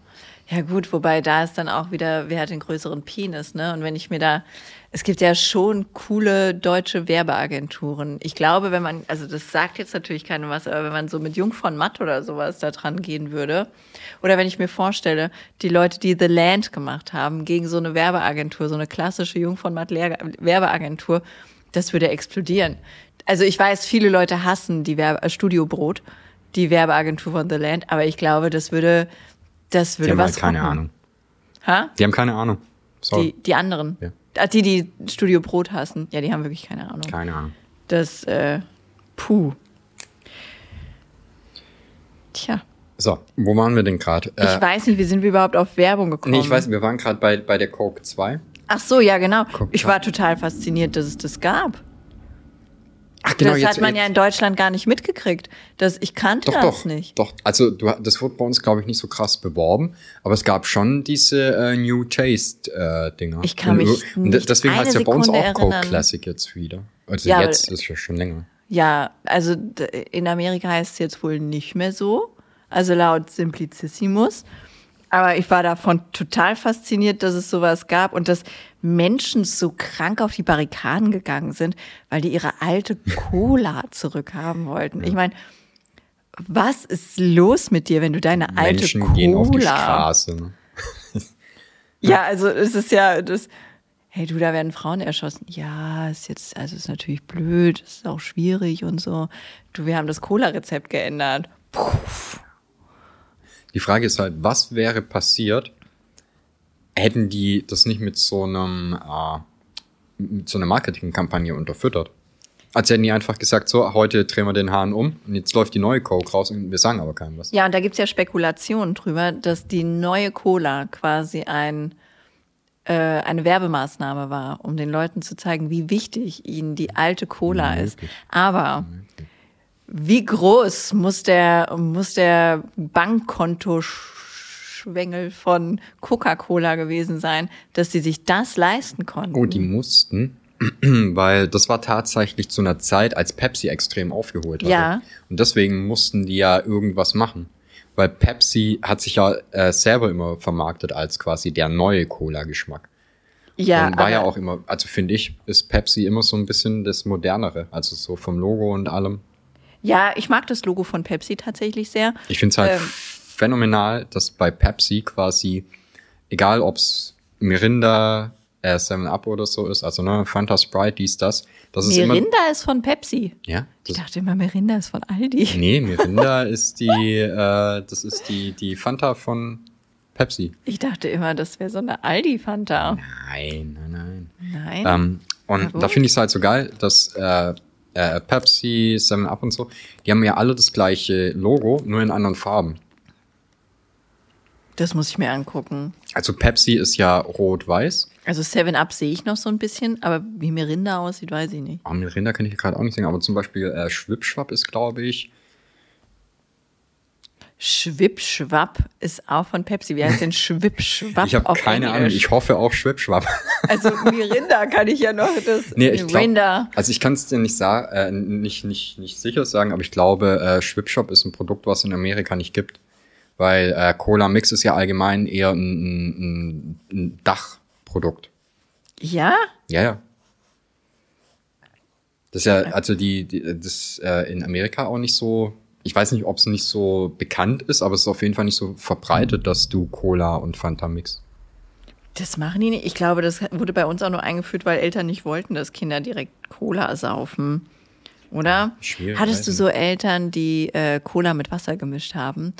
Ja, gut, wobei da ist dann auch wieder, wer hat den größeren Penis, ne? Und wenn ich mir da, es gibt ja schon coole deutsche Werbeagenturen. Ich glaube, wenn man, also das sagt jetzt natürlich keiner was, aber wenn man so mit Jung von Matt oder sowas da dran gehen würde, oder wenn ich mir vorstelle, die Leute, die The Land gemacht haben, gegen so eine Werbeagentur, so eine klassische Jung von Matt Werbeagentur, das würde explodieren. Also ich weiß, viele Leute hassen die Werbe Studio Brot, die Werbeagentur von The Land, aber ich glaube, das würde, das Die würde haben was halt keine rocken. Ahnung. Ha? Die haben keine Ahnung. Sorry. Die, die anderen. Ja. Ah, die, die Studio Brot hassen. Ja, die haben wirklich keine Ahnung. Keine Ahnung. Das, äh, puh. Tja, So, wo waren wir denn gerade? ich Äh, weiß nicht, wie sind wir überhaupt auf Werbung gekommen? nee, ich weiß, wir waren gerade bei, bei der Coke 2. Ach so, ja, genau. Guck, ich war total fasziniert, dass es das gab. Ach das hat man ja in Deutschland gar nicht mitgekriegt. Das, ich kannte Doch, das doch, nicht. doch. Also du, das wurde bei uns, glaube ich, nicht so krass beworben, aber es gab schon diese äh, New Taste äh. Ich kann Und, mich und nicht deswegen heißt ja bei uns auch Coke. Classic jetzt wieder. Also Ja, jetzt aber- ist ja schon länger. Ja, also in Amerika heißt es jetzt wohl nicht mehr so. Also laut Simplicissimus. Aber ich war davon total fasziniert, dass es sowas gab und dass Menschen so krank auf die Barrikaden gegangen sind, weil die ihre alte Cola zurückhaben wollten. Ich meine, was ist los mit dir, wenn du deine alte Menschen Cola gehen auf die Straße. Ne? Ja, also es ist ja das. Hey, du, da werden Frauen erschossen. Ja, ist jetzt, also ist natürlich blöd, ist auch schwierig und so. Du, wir haben das Cola-Rezept geändert. Puh. Die Frage ist halt, was wäre passiert, hätten die das nicht mit so einem äh, mit so einer Marketingkampagne unterfüttert? Als hätten die einfach gesagt, so, heute drehen wir den Hahn um und jetzt läuft die neue Coke raus und wir sagen aber keinem was. Ja, und da gibt's ja Spekulationen drüber, dass die neue Cola quasi ein, äh, eine Werbemaßnahme war, um den Leuten zu zeigen, wie wichtig ihnen die alte Cola ist. Aber wie groß muss der, muss der Bankkontoschwengel von Coca-Cola gewesen sein, dass sie sich das leisten konnten? Oh, die mussten, weil das war tatsächlich zu einer Zeit, als Pepsi extrem aufgeholt hatte. Ja. Und deswegen mussten die ja irgendwas machen. Weil Pepsi hat sich ja äh, selber immer vermarktet als quasi der neue Cola-Geschmack. ja, und war ja auch immer, also finde ich, ist Pepsi immer so ein bisschen das Modernere, also so vom Logo und allem. Ja, ich mag das Logo von Pepsi tatsächlich sehr. Ich finde es halt Ähm. phänomenal, dass bei Pepsi quasi, egal ob's Mirinda, äh, 7-Up oder so ist, also ne, Fanta Sprite, dies, das, das ist immer... Mirinda ist von Pepsi. Ja, Ich dachte immer, Mirinda ist von Aldi. nee, Mirinda ist die, äh, das ist die, die Fanta von Pepsi. Ich dachte immer, das wäre so eine Aldi-Fanta. Nein, nein, nein. Nein. Ähm, und da finde ich es halt so geil, dass äh, äh, Pepsi, 7-Up und so, die haben ja alle das gleiche Logo, nur in anderen Farben. Das muss ich mir angucken. Also Pepsi ist ja rot-weiß. Also Seven Up sehe ich noch so ein bisschen, aber wie Mirinda aussieht, weiß ich nicht. Oh, Mirinda kann ich gerade auch nicht sehen, aber zum Beispiel äh, Schwipschwapp ist, glaube ich. Schwippschwapp ist auch von Pepsi. Wie heißt denn Schwippschwapp ich habe keine Englisch? Ahnung, ich hoffe auch Schwipschwapp. Also Mirinda kann ich ja noch das nee, ich glaub, Mirinda. also ich kann es dir nicht, sa äh, nicht, nicht, nicht sicher sagen, aber ich glaube, äh, Schwipschwapp ist ein Produkt, was in Amerika nicht gibt. Weil äh, Cola Mix ist ja allgemein eher ein, ein, ein Dachprodukt. Ja? Ja, ja. Das ist ja, also die, die das äh, in Amerika auch nicht so, ich weiß nicht, ob es nicht so bekannt ist, aber es ist auf jeden Fall nicht so verbreitet, dass du Cola und Fanta mix. Das machen die nicht. Ich glaube, das wurde bei uns auch nur eingeführt, weil Eltern nicht wollten, dass Kinder direkt Cola saufen. Oder? Schwierig, Hattest du so Eltern, die äh, Cola mit Wasser gemischt haben?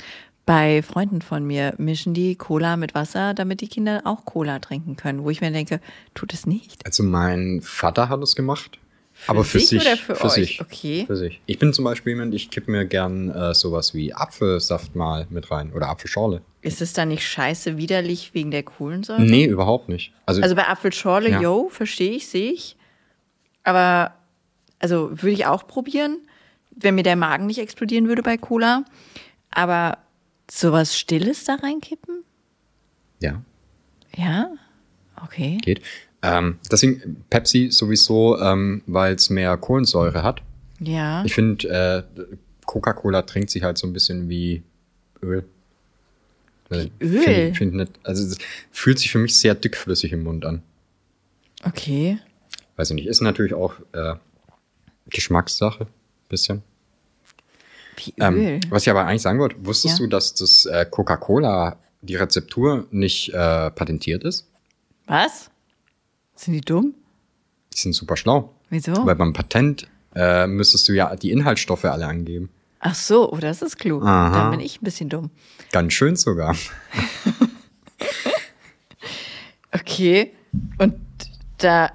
Bei Freunden von mir mischen die Cola mit Wasser, damit die Kinder auch Cola trinken können. Wo ich mir denke, tut es nicht. Also mein Vater hat es gemacht. Aber für sich oder für euch? sich. Okay. Für sich. Ich bin zum Beispiel jemand, ich kipp mir gern äh, sowas wie Apfelsaft mal mit rein oder Apfelschorle. Ist es dann nicht scheiße widerlich wegen der Kohlensäure? Nee, überhaupt nicht. Also, Also bei Apfelschorle, Ja. yo, verstehe ich, sehe ich. Aber, also würde ich auch probieren, wenn mir der Magen nicht explodieren würde bei Cola. Aber sowas Stilles da reinkippen? ja, Ja? Okay. geht. Ähm, deswegen Pepsi sowieso, ähm, weil es mehr Kohlensäure hat. Ja. Ich finde, äh, Coca-Cola trinkt sich halt so ein bisschen wie Öl. Wie Öl? Find, find nicht, also es fühlt sich für mich sehr dickflüssig im Mund an. Okay. Weiß ich nicht. Ist natürlich auch äh, Geschmackssache, bisschen. Wie Öl. Ähm, was ich aber eigentlich sagen wollte, wusstest Ja. du, dass das äh, Coca-Cola, die Rezeptur nicht äh, patentiert ist? Was? Sind die dumm? Die sind super schlau. Wieso? Weil beim Patent äh, müsstest du ja die Inhaltsstoffe alle angeben. Ach so, oh, das ist klug. Aha. Dann bin ich ein bisschen dumm. Ganz schön sogar. Okay. Und da,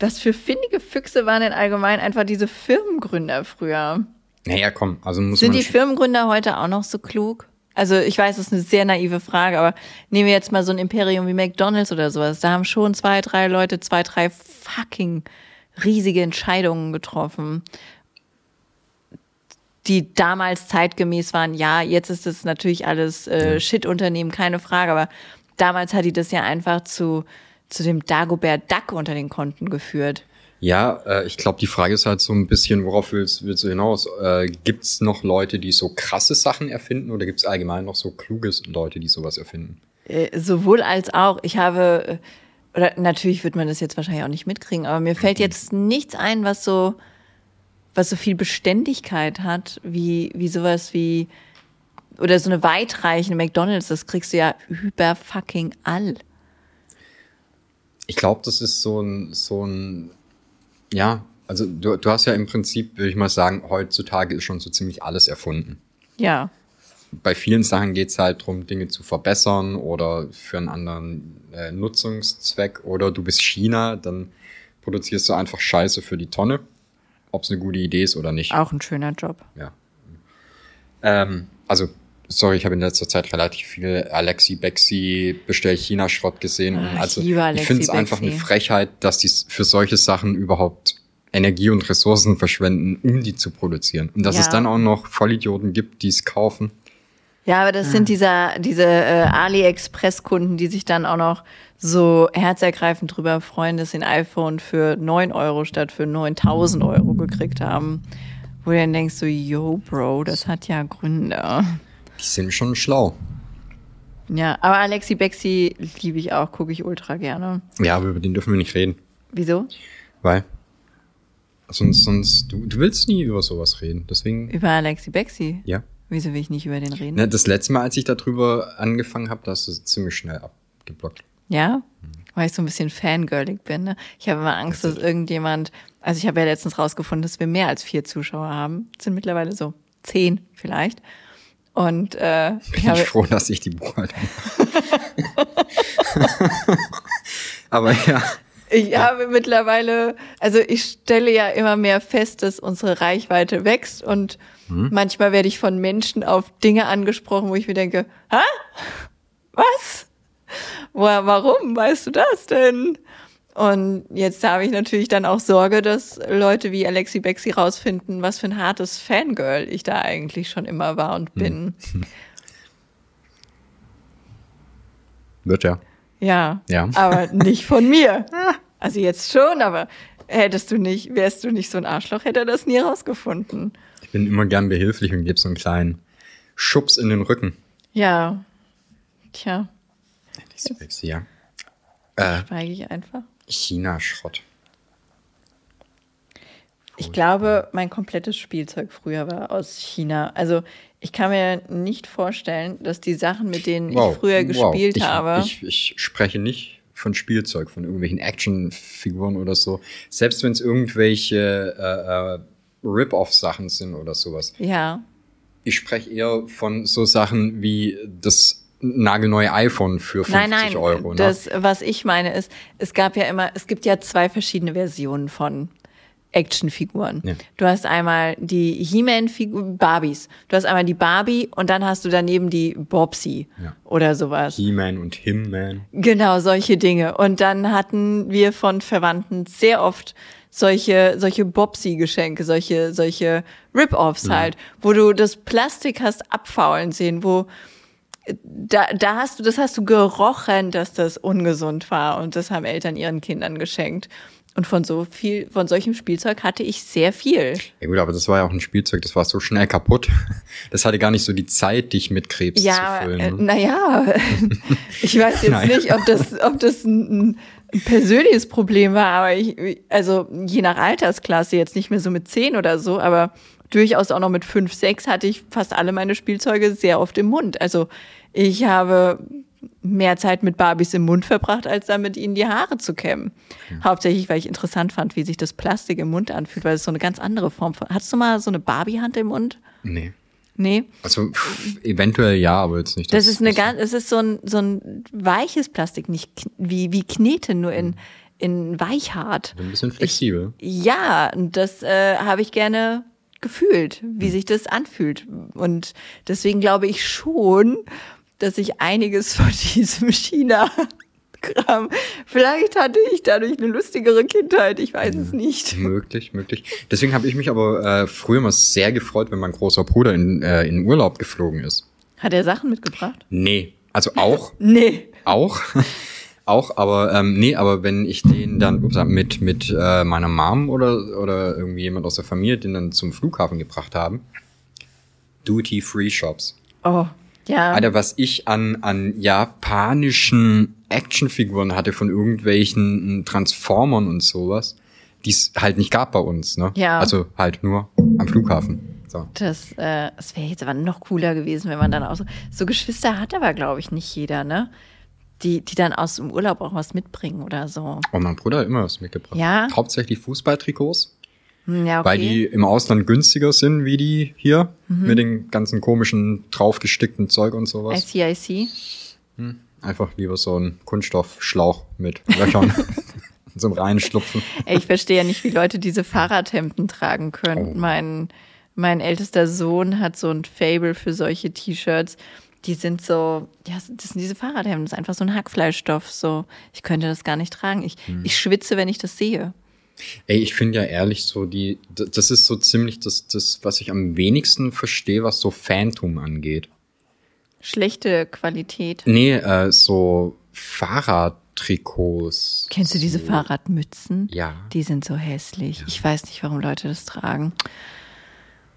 was für findige Füchse waren denn allgemein einfach diese Firmengründer früher? Naja, komm, also muss Sind man. die Firmengründer heute auch noch so klug? Also ich weiß, das ist eine sehr naive Frage, aber nehmen wir jetzt mal so ein Imperium wie McDonald's oder sowas. Da haben schon zwei, drei Leute zwei, drei fucking riesige Entscheidungen getroffen, die damals zeitgemäß waren. Ja, jetzt ist es natürlich alles äh, Shit-Unternehmen, keine Frage, aber damals hat die das ja einfach zu, zu dem Dagobert Duck unter den Konten geführt. Ja, äh, ich glaube, die Frage ist halt so ein bisschen, worauf willst, willst du hinaus? Äh, gibt es noch Leute, die so krasse Sachen erfinden oder gibt es allgemein noch so kluge Leute, die sowas erfinden? Äh, sowohl als auch. Ich habe, äh, oder natürlich wird man das jetzt wahrscheinlich auch nicht mitkriegen, aber mir fällt jetzt nichts ein, was so, was so viel Beständigkeit hat, wie, wie sowas wie, oder so eine weitreichende McDonalds, das kriegst du ja über fucking all. Ich glaube, das ist so ein, so ein, ja, also du, du hast ja im Prinzip, würde ich mal sagen, heutzutage ist schon so ziemlich alles erfunden. Ja. Bei vielen Sachen geht es halt darum, Dinge zu verbessern oder für einen anderen äh, Nutzungszweck oder du bist China, dann produzierst du einfach Scheiße für die Tonne, ob es eine gute Idee ist oder nicht. Auch ein schöner Job. Ja. Ähm, also sorry, ich habe in letzter Zeit relativ viel Alexi Bexi Bestell China Schrott gesehen. Ah, ich also Alexi ich finde es einfach eine. Frechheit, dass die für solche Sachen überhaupt Energie und Ressourcen verschwenden, um die zu produzieren. Und dass Ja. es dann auch noch Vollidioten gibt, die es kaufen. Ja, aber das sind dieser, diese äh, AliExpress-Kunden, die sich dann auch noch so herzergreifend drüber freuen, dass sie ein iPhone für 9 Euro statt für 9000 Euro gekriegt haben. Wo du dann denkst so, yo, Bro, das hat ja Gründe. Sind schon schlau. Ja, aber Alexi Bexi liebe ich auch, gucke ich ultra gerne. Ja, aber über den dürfen wir nicht reden. Wieso? Weil sonst, sonst, du, du willst nie über sowas reden. Deswegen, Über Alexi Bexi? ja. Wieso will ich nicht über den reden? Ne, das letzte Mal, als ich darüber angefangen habe, da hast du ziemlich schnell abgeblockt. Ja? Weil ich so ein bisschen fangirlig bin. Ne? Ich habe immer Angst, dass irgendjemand, also ich habe ja letztens rausgefunden, dass wir mehr als vier Zuschauer haben. Es sind mittlerweile so zehn vielleicht. Und äh, ich Bin ich froh, dass ich die Buchhaltung. Aber ja, ich habe mittlerweile, also ich stelle ja immer mehr fest, dass unsere Reichweite wächst und manchmal werde ich von Menschen auf Dinge angesprochen, wo ich mir denke, hä? Was? Woher, warum weißt du das denn? Und jetzt habe ich natürlich dann auch Sorge, dass Leute wie Alexi Bexi rausfinden, was für ein hartes Fangirl ich da eigentlich schon immer war und bin. wird ja. Ja. Ja. Aber nicht von mir. Also jetzt schon, aber hättest du nicht, wärst du nicht so ein Arschloch, hätte er das nie rausgefunden. Ich bin immer gern behilflich und gebe so einen kleinen Schubs in den Rücken. Ja. Tja, Diese Wechsel, ja. Äh, schweige ich einfach. China-Schrott. Ich glaube, mein komplettes Spielzeug früher war aus China. Also ich kann mir nicht vorstellen, dass die Sachen, mit denen ich früher gespielt ich, habe. Ich, ich spreche nicht von Spielzeug, von irgendwelchen Actionfiguren oder so. Selbst wenn es irgendwelche äh, äh, Rip-Off-Sachen sind oder sowas. ja. Ich spreche eher von so Sachen wie das nagelneue iPhone für 50 Nein, nein, Euro. Ne? das, was ich meine ist, es gab ja immer, es gibt ja zwei verschiedene Versionen von Actionfiguren. Ja. Du hast einmal die He-Man-Figur, Barbies. Du hast einmal die Barbie und dann hast du daneben die Bobsy Ja. oder sowas. He-Man und Him-Man. Genau, solche Dinge. Und dann hatten wir von Verwandten sehr oft solche, solche Bobsy-Geschenke, solche, solche Rip-Offs halt, wo du das Plastik hast abfaulen sehen, wo da, da hast du, das hast du gerochen, dass das ungesund war und das haben Eltern ihren Kindern geschenkt. Und von so viel, von solchem Spielzeug hatte ich sehr viel. Ja gut, aber das war ja auch ein Spielzeug, das war so schnell kaputt. Das hatte gar nicht so die Zeit, dich mit Krebs Ja, zu äh, füllen. ne? naja, ich weiß jetzt Naja. nicht, ob das, ob das ein, ein persönliches Problem war, aber ich, also je nach Altersklasse, jetzt nicht mehr so mit zehn oder so, aber durchaus auch noch mit fünf, sechs hatte ich fast alle meine Spielzeuge sehr oft im Mund. Also ich habe mehr Zeit mit Barbies im Mund verbracht, als damit ihnen die Haare zu kämmen. Hauptsächlich, weil ich interessant fand, wie sich das Plastik im Mund anfühlt, weil es so eine ganz andere Form von. Hattest du mal so eine Barbie-Hand im Mund? Nee. Nee. Also pff, eventuell ja, aber jetzt nicht. Das ist eine ganz, es ist so ein, so ein weiches Plastik, nicht wie, wie Knete, nur in, in weichhart. ein bisschen flexibel. Ja, und das äh, habe ich gerne gefühlt, wie sich das anfühlt. Und deswegen glaube ich schon, dass ich einiges von diesem China-Kram, vielleicht hatte ich dadurch eine lustigere Kindheit, ich weiß es nicht. Möglich, möglich. Deswegen habe ich mich aber äh, früher mal sehr gefreut, wenn mein großer Bruder in, äh, in Urlaub geflogen ist. Hat er Sachen mitgebracht? Nee. Also auch, Nee. auch. Auch, aber ähm, nee, aber wenn ich den dann mit mit äh, meiner Mom oder oder irgendwie jemand aus der Familie den dann zum Flughafen gebracht haben, Duty Free Shops. Oh, ja. Alter, was ich an an japanischen Actionfiguren hatte von irgendwelchen Transformern und sowas, die es halt nicht gab bei uns, ne? Ja. Also halt nur am Flughafen. So. Das, äh, das wäre jetzt aber noch cooler gewesen, wenn man dann auch so, so Geschwister hat aber, glaube ich, nicht jeder, ne? Die, die dann aus dem Urlaub auch was mitbringen oder so. Und mein Bruder hat immer was mitgebracht. Ja? Hauptsächlich Fußballtrikots, Hm, ja, okay. weil die im Ausland günstiger sind wie die hier Mhm. mit den ganzen komischen draufgestickten Zeug und I sowas. see, I see. Einfach lieber so ein Kunststoffschlauch mit Löchern zum Reinschlupfen. Ey, ich verstehe ja nicht, wie Leute diese Fahrradhemden tragen können. Oh. Mein, mein ältester Sohn hat so ein Fable für solche T-Shirts. Die sind so, ja, das sind diese Fahrradhemden, das ist einfach so ein Hackfleischstoff. So, ich könnte das gar nicht tragen. Ich, Hm. ich schwitze, wenn ich das sehe. Ey, ich finde ja ehrlich so die, das ist so ziemlich das, das, was ich am wenigsten verstehe, was so Phantom angeht. Schlechte Qualität. Nee, äh, so Fahrradtrikots. Kennst du diese so. Fahrradmützen? Ja. Die sind so hässlich. Ich weiß nicht, warum Leute das tragen.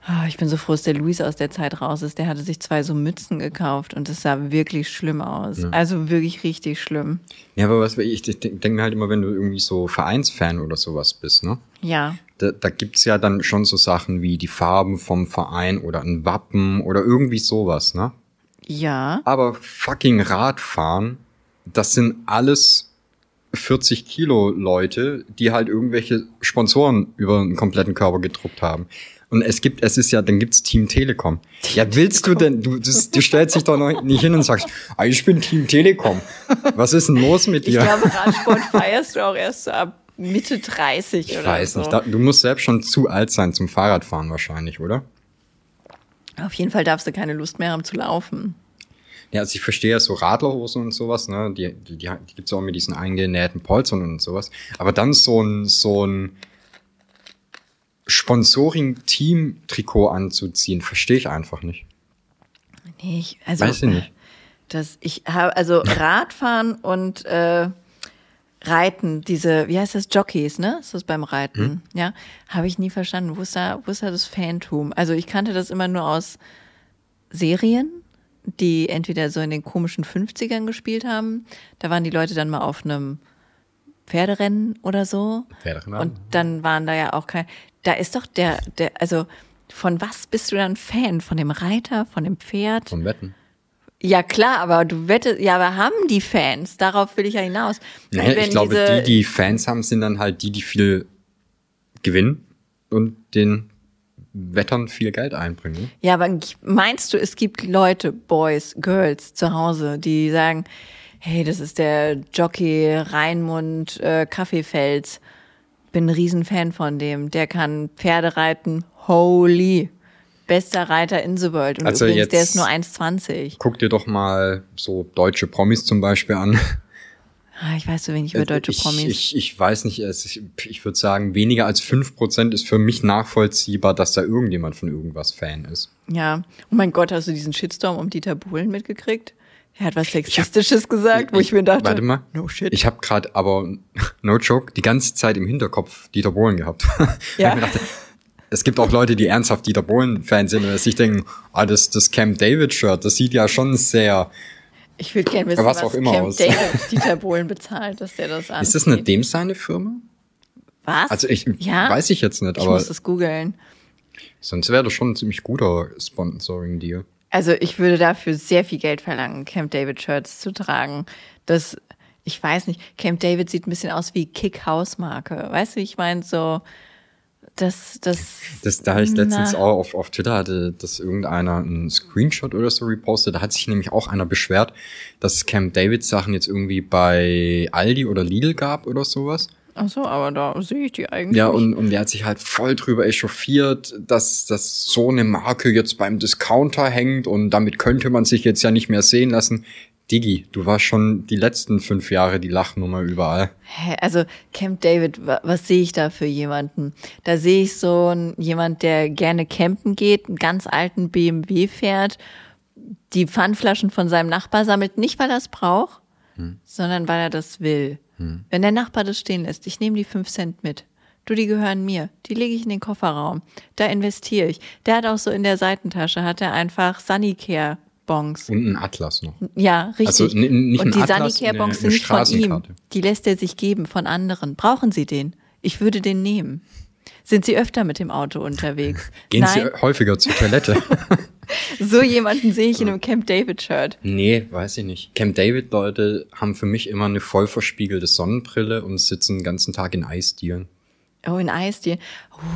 Ah, Ich bin so froh, dass der Luis aus der Zeit raus ist. Der hatte sich zwei so Mützen gekauft und es sah wirklich schlimm aus. Also wirklich richtig schlimm. Ja, aber was ich, ich denke mir halt immer, wenn du irgendwie so Vereinsfan oder sowas bist, ne? Ja. Da, da gibt's ja dann schon so Sachen wie die Farben vom Verein oder ein Wappen oder irgendwie sowas, ne? Ja. Aber fucking Radfahren, das sind alles 40 Kilo Leute, die halt irgendwelche Sponsoren über den kompletten Körper gedruckt haben. Und es gibt, es ist ja, dann gibt's Team Telekom. Ja, willst du denn, du, du stellst dich doch noch nicht hin und sagst, ah, ich bin Team Telekom. Was ist denn los mit Ich dir? glaube, Radsport feierst du auch erst so ab Mitte 30 ich oder weiß so. nicht. Du musst selbst schon zu alt sein zum Fahrradfahren wahrscheinlich, oder? Auf jeden Fall darfst du keine Lust mehr haben zu laufen. Ja, also ich verstehe ja so Radlerhosen und sowas, ne? Die, die, die, die gibt's auch mit diesen eingenähten Polstern und sowas. Aber dann so ein, so ein Sponsoring-Team-Trikot anzuziehen, verstehe ich einfach nicht. Nee, ich, also, Weiß ich nicht. Das, ich habe, also Radfahren und äh, Reiten, diese, wie heißt das, Jockeys, ne? Ist das beim Reiten? Hm? Ja, habe ich nie verstanden. Wo ist da, wo ist da das Fantum? Also ich kannte das immer nur aus Serien, die entweder so in den komischen 50ern gespielt haben. Da waren die Leute dann mal auf einem Pferderennen oder so. Pferderennen, Und dann waren da ja auch kein, da ist doch der, der, also von was bist du dann Fan? Von dem Reiter, von dem Pferd? Vom Wetten. Ja, klar, aber du wettest, ja, aber haben die Fans? Darauf will ich ja hinaus. Naja, ich glaube, die, die Fans haben, sind dann halt die, die viel gewinnen und den Wettern viel Geld einbringen. ne? Ja, aber meinst du, es gibt Leute, Boys, Girls zu Hause, die sagen, hey, das ist der Jockey Reinmund äh, Kaffeefels. Bin ein Riesenfan von dem. Der kann Pferde reiten. Holy. Bester Reiter in the world. Und Also übrigens, der jetzt- ist nur 1,20. Guck dir doch mal so deutsche Promis zum Beispiel an. Ah, ich weiß so wenig über deutsche ich, Promis. Ich, ich weiß nicht, ich würde sagen, weniger als 5% ist für mich nachvollziehbar, dass da irgendjemand von irgendwas Fan ist. Ja. Oh mein Gott, hast du diesen Shitstorm um Dieter Bohlen mitgekriegt? Er hat was Sexistisches gesagt, wo ich mir dachte, Warte mal. no shit. Ich habe gerade aber, no joke, die ganze Zeit im Hinterkopf Dieter Bohlen gehabt. Ja. Ich dachte, es gibt auch Leute, die ernsthaft Dieter Bohlen-Fans sind und sich denken, ah, das, das Camp David-Shirt, das sieht ja schon sehr. Ich würde gerne wissen, Was was, auch immer Camp aus. David Dieter Bohlen bezahlt, dass der das anzieht. Ist das eine dem seine Firma? Was? Also ich ja? weiß ich jetzt nicht, Ich aber muss das googeln. sonst wäre das schon ein ziemlich guter Sponsoring-Deal. Also ich würde dafür sehr viel Geld verlangen, Camp David Shirts zu tragen. Das, ich weiß nicht, Camp David sieht ein bisschen aus wie Kick House Marke. Weißt du, wie ich meine? So, das, das. Das, da ich letztens Na. auch auf, auf Twitter hatte das irgendeiner einen Screenshot oder so repostet. Da hat sich nämlich auch einer beschwert, dass Camp David Sachen jetzt irgendwie bei Aldi oder Lidl gab oder sowas. Ach so, aber da sehe ich die eigentlich. Ja, und, und der hat sich halt voll drüber echauffiert, dass, dass so eine Marke jetzt beim Discounter hängt und damit könnte man sich jetzt ja nicht mehr sehen lassen. Digi, du warst schon die letzten fünf Jahre die Lachnummer überall. Hä, Also Camp David, wa- was sehe ich da für jemanden? Da sehe ich so einen, jemand, der gerne campen geht, einen ganz alten BMW fährt, die Pfandflaschen von seinem Nachbar sammelt, nicht weil er es braucht, sondern weil er das will. Wenn der Nachbar das stehen lässt, ich nehme die fünf Cent mit. Du, die gehören mir. Die lege ich in den Kofferraum. Da investiere ich. Der hat auch so in der Seitentasche, hat er einfach Sunnycare Bons. Und ein Atlas noch. Ja, richtig. Also nicht Und die Atlas, Sunnycare Bons eine- sind nicht von ihm. Die lässt er sich geben von anderen. Brauchen Sie den? Ich würde den nehmen. Sind Sie öfter mit dem Auto unterwegs? Gehen Nein, Sie häufiger zur Toilette? so jemanden sehe ich in einem Camp David Shirt. nee, weiß ich nicht. Camp David Leute haben für mich immer eine voll verspiegelte Sonnenbrille und sitzen den ganzen Tag in Eisdielen. Oh, in Eisdielen.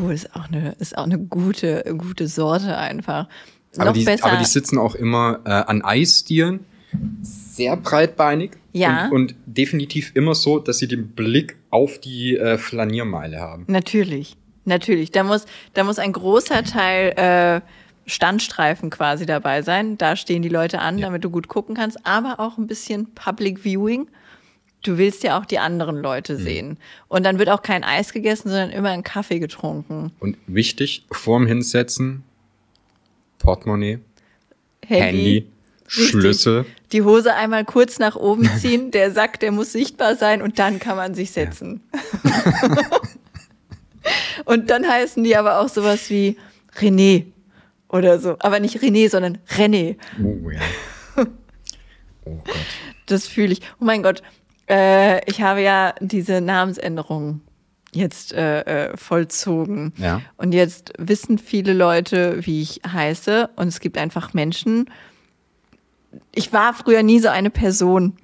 Oh, ist auch eine, ist auch eine gute, gute Sorte einfach. Aber Noch die, besser. aber die sitzen auch immer äh, an Eisdielen, sehr breitbeinig Ja. und, und definitiv immer so, dass sie den Blick auf die äh, Flaniermeile haben. Natürlich, natürlich. Da muss, da muss ein großer Teil äh, Standstreifen quasi dabei sein. Da stehen die Leute an, Ja. damit du gut gucken kannst, aber auch ein bisschen Public Viewing. Du willst ja auch die anderen Leute Mhm. sehen. Und dann wird auch kein Eis gegessen, sondern immer ein Kaffee getrunken. Und wichtig, vorm Hinsetzen, Portemonnaie, Handy, Richtig. Schlüssel. Die Hose einmal kurz nach oben ziehen, der Sack, der muss sichtbar sein und dann kann man sich setzen. und dann heißen die aber auch sowas wie René oder so. Aber nicht René, sondern René. Oh ja. Oh Gott. Das fühle ich. Oh mein Gott, äh, ich habe ja diese Namensänderung jetzt äh, äh, vollzogen. Ja. Und jetzt wissen viele Leute, wie ich heiße. Und es gibt einfach Menschen. Ich war früher nie so eine Person,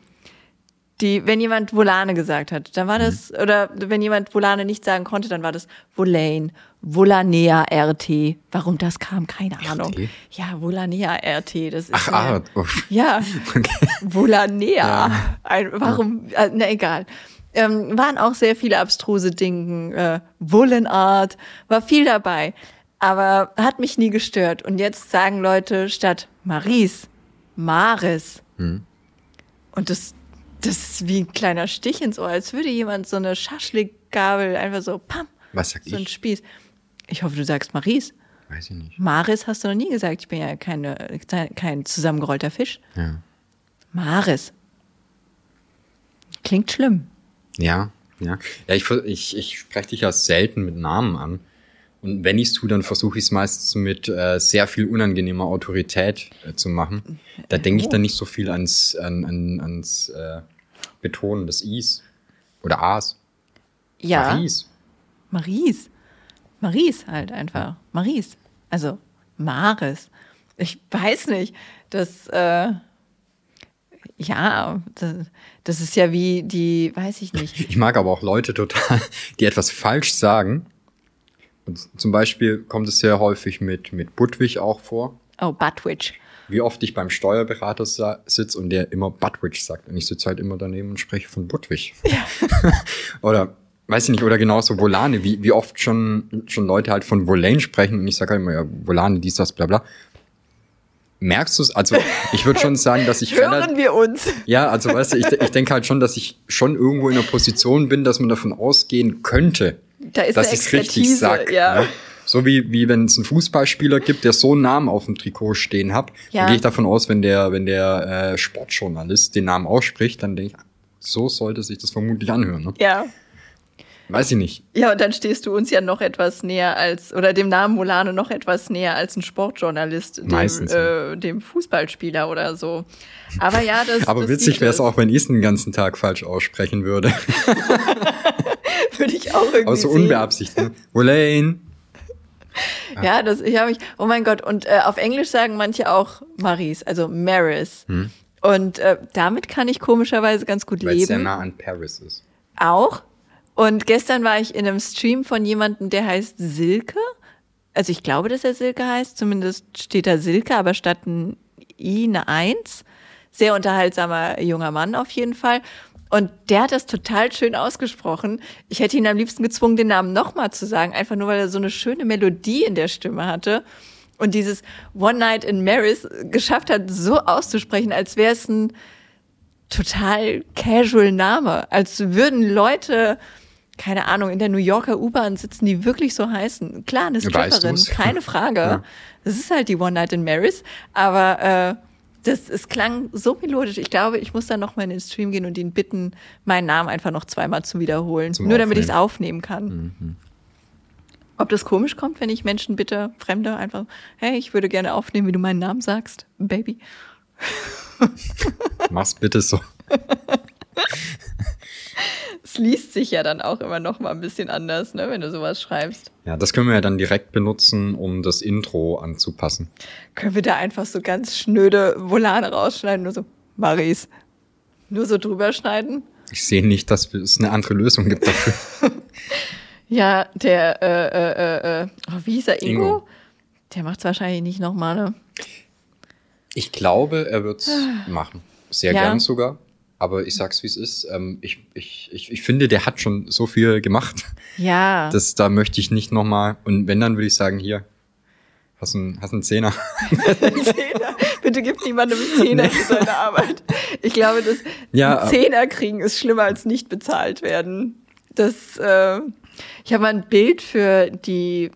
die, wenn jemand Volane gesagt hat, dann war das, oder wenn jemand Volane nicht sagen konnte, dann war das Volane, Volanea RT. Warum das kam, keine Ahnung. Ja, Volanea RT, das ist. Ach, eine- ah, oh. ja, Okay. Volanea. Ein, warum? Äh, na egal. Ähm, waren auch sehr viele abstruse Dinge. Äh, Wollenart war viel dabei, aber hat mich nie gestört. Und jetzt sagen Leute statt Maries Maris. Hm. Und das, das ist wie ein kleiner Stich ins Ohr, als würde jemand so eine Schaschlikgabel einfach so pam, Was sag so ein ich? Spieß. Ich hoffe, du sagst Maries. Weiß ich nicht. Maris hast du noch nie gesagt. Ich bin ja keine, kein zusammengerollter Fisch. Ja. Maris. Klingt schlimm. Ja, ja. Ja, ich, ich, ich spreche dich ja selten mit Namen an. Und wenn ich es tue, dann versuche ich es meistens mit äh, sehr viel unangenehmer Autorität äh, zu machen. Da denke ich dann nicht so viel ans, an, an, ans äh, Betonen des Is oder As. Ja. Maries. Maries. Maries halt einfach. Maries. Also Maris. Ich weiß nicht. Das, äh, ja, das, das ist ja wie die, weiß ich nicht. Ich mag aber auch Leute total, die etwas falsch sagen. Und zum Beispiel kommt es sehr häufig mit, mit Budwig auch vor. Oh, Buttwitch. Wie oft ich beim Steuerberater sitze und der immer Budwig sagt. Und ich sitze halt immer daneben und spreche von Budwig. oder, weiß ich nicht, oder genauso Volane, wie, wie oft schon, schon Leute halt von Volane sprechen und ich sage halt immer, ja, Volane, dies, das, bla, bla. Merkst du es? Also, ich würde schon sagen, dass ich Hören wir uns. ja, also weißt du, ich, ich denke halt schon, dass ich schon irgendwo in einer Position bin, dass man davon ausgehen könnte, Da ist dass ich es richtig Expertise, sag. ja. ne? So wie, wie wenn es einen Fußballspieler gibt, der so einen Namen auf dem Trikot stehen hat, Ja. dann gehe ich davon aus, wenn der, wenn der äh, Sportjournalist den Namen ausspricht, dann denke ich, so sollte sich das vermutlich anhören. Ne? Ja. Weiß ich nicht. Ja, und dann stehst du uns ja noch etwas näher als, oder dem Namen Molano noch etwas näher als ein Sportjournalist, dem, Meistens, ja. äh, dem Fußballspieler oder so. Aber ja, das. Aber das witzig wäre es. auch, wenn ich es den ganzen Tag falsch aussprechen würde. Würde ich auch irgendwie. Aber so unbeabsichtigt. Ne? Ja, das, ich habe mich, oh mein Gott, und äh, auf Englisch sagen manche auch Maris, also Maris. Hm. Und äh, damit kann ich komischerweise ganz gut Weil es sehr leben. nah an Paris ist. Auch. Und gestern war ich in einem Stream von jemandem, der heißt Silke. Also ich glaube, dass er Silke heißt. Zumindest steht da Silke, aber statt ein I eine Eins. Sehr unterhaltsamer junger Mann auf jeden Fall. Und der hat das total schön ausgesprochen. Ich hätte ihn am liebsten gezwungen, den Namen nochmal zu sagen, einfach nur, weil er so eine schöne Melodie in der Stimme hatte. Und dieses One Night in Maris geschafft hat, so auszusprechen, als wäre es ein total casual Name. Als würden Leute, keine Ahnung, in der New Yorker U-Bahn sitzen, die wirklich so heißen. Klar, eine Stripperin, keine Frage. Ja. Das ist halt die One Night in Maris. Aber äh, das, es klang so melodisch. Ich glaube, ich muss dann noch mal in den Stream gehen und ihn bitten, meinen Namen einfach noch zweimal zu wiederholen. Zum Nur damit ich es Aufnehmen. aufnehmen kann. Ob das komisch kommt, wenn ich Menschen bitte, Fremde, einfach, hey, ich würde gerne aufnehmen, wie du meinen Namen sagst, Baby. Mach's bitte so. Es liest sich ja dann auch immer noch mal ein bisschen anders, ne, wenn du sowas schreibst. Ja, das können wir ja dann direkt benutzen, um das Intro anzupassen. Können wir da einfach so ganz schnöde Volane rausschneiden, nur so, Maris, nur so drüber schneiden? Ich sehe nicht, dass es eine andere Lösung gibt dafür. Ja, der, äh, äh, äh, äh, oh, wie hieß er, Ingo? Ingo. Der macht's wahrscheinlich nicht nochmal, ne? Ich glaube, er wird's machen. Sehr Ja. gern sogar. Aber ich sag's, wie es ist. Ähm, ich, ich, ich, ich finde, der hat schon so viel gemacht. Ja. Das, da möchte ich nicht nochmal. Und wenn, dann würde ich sagen, hier, hast einen, hast einen Zehner. Zehner. Bitte gib niemandem einen Zehner für seine Arbeit. Ich glaube, das Ja, einen Zehner kriegen ist schlimmer als nicht bezahlt werden. Das, äh, ich habe mal ein Bild für die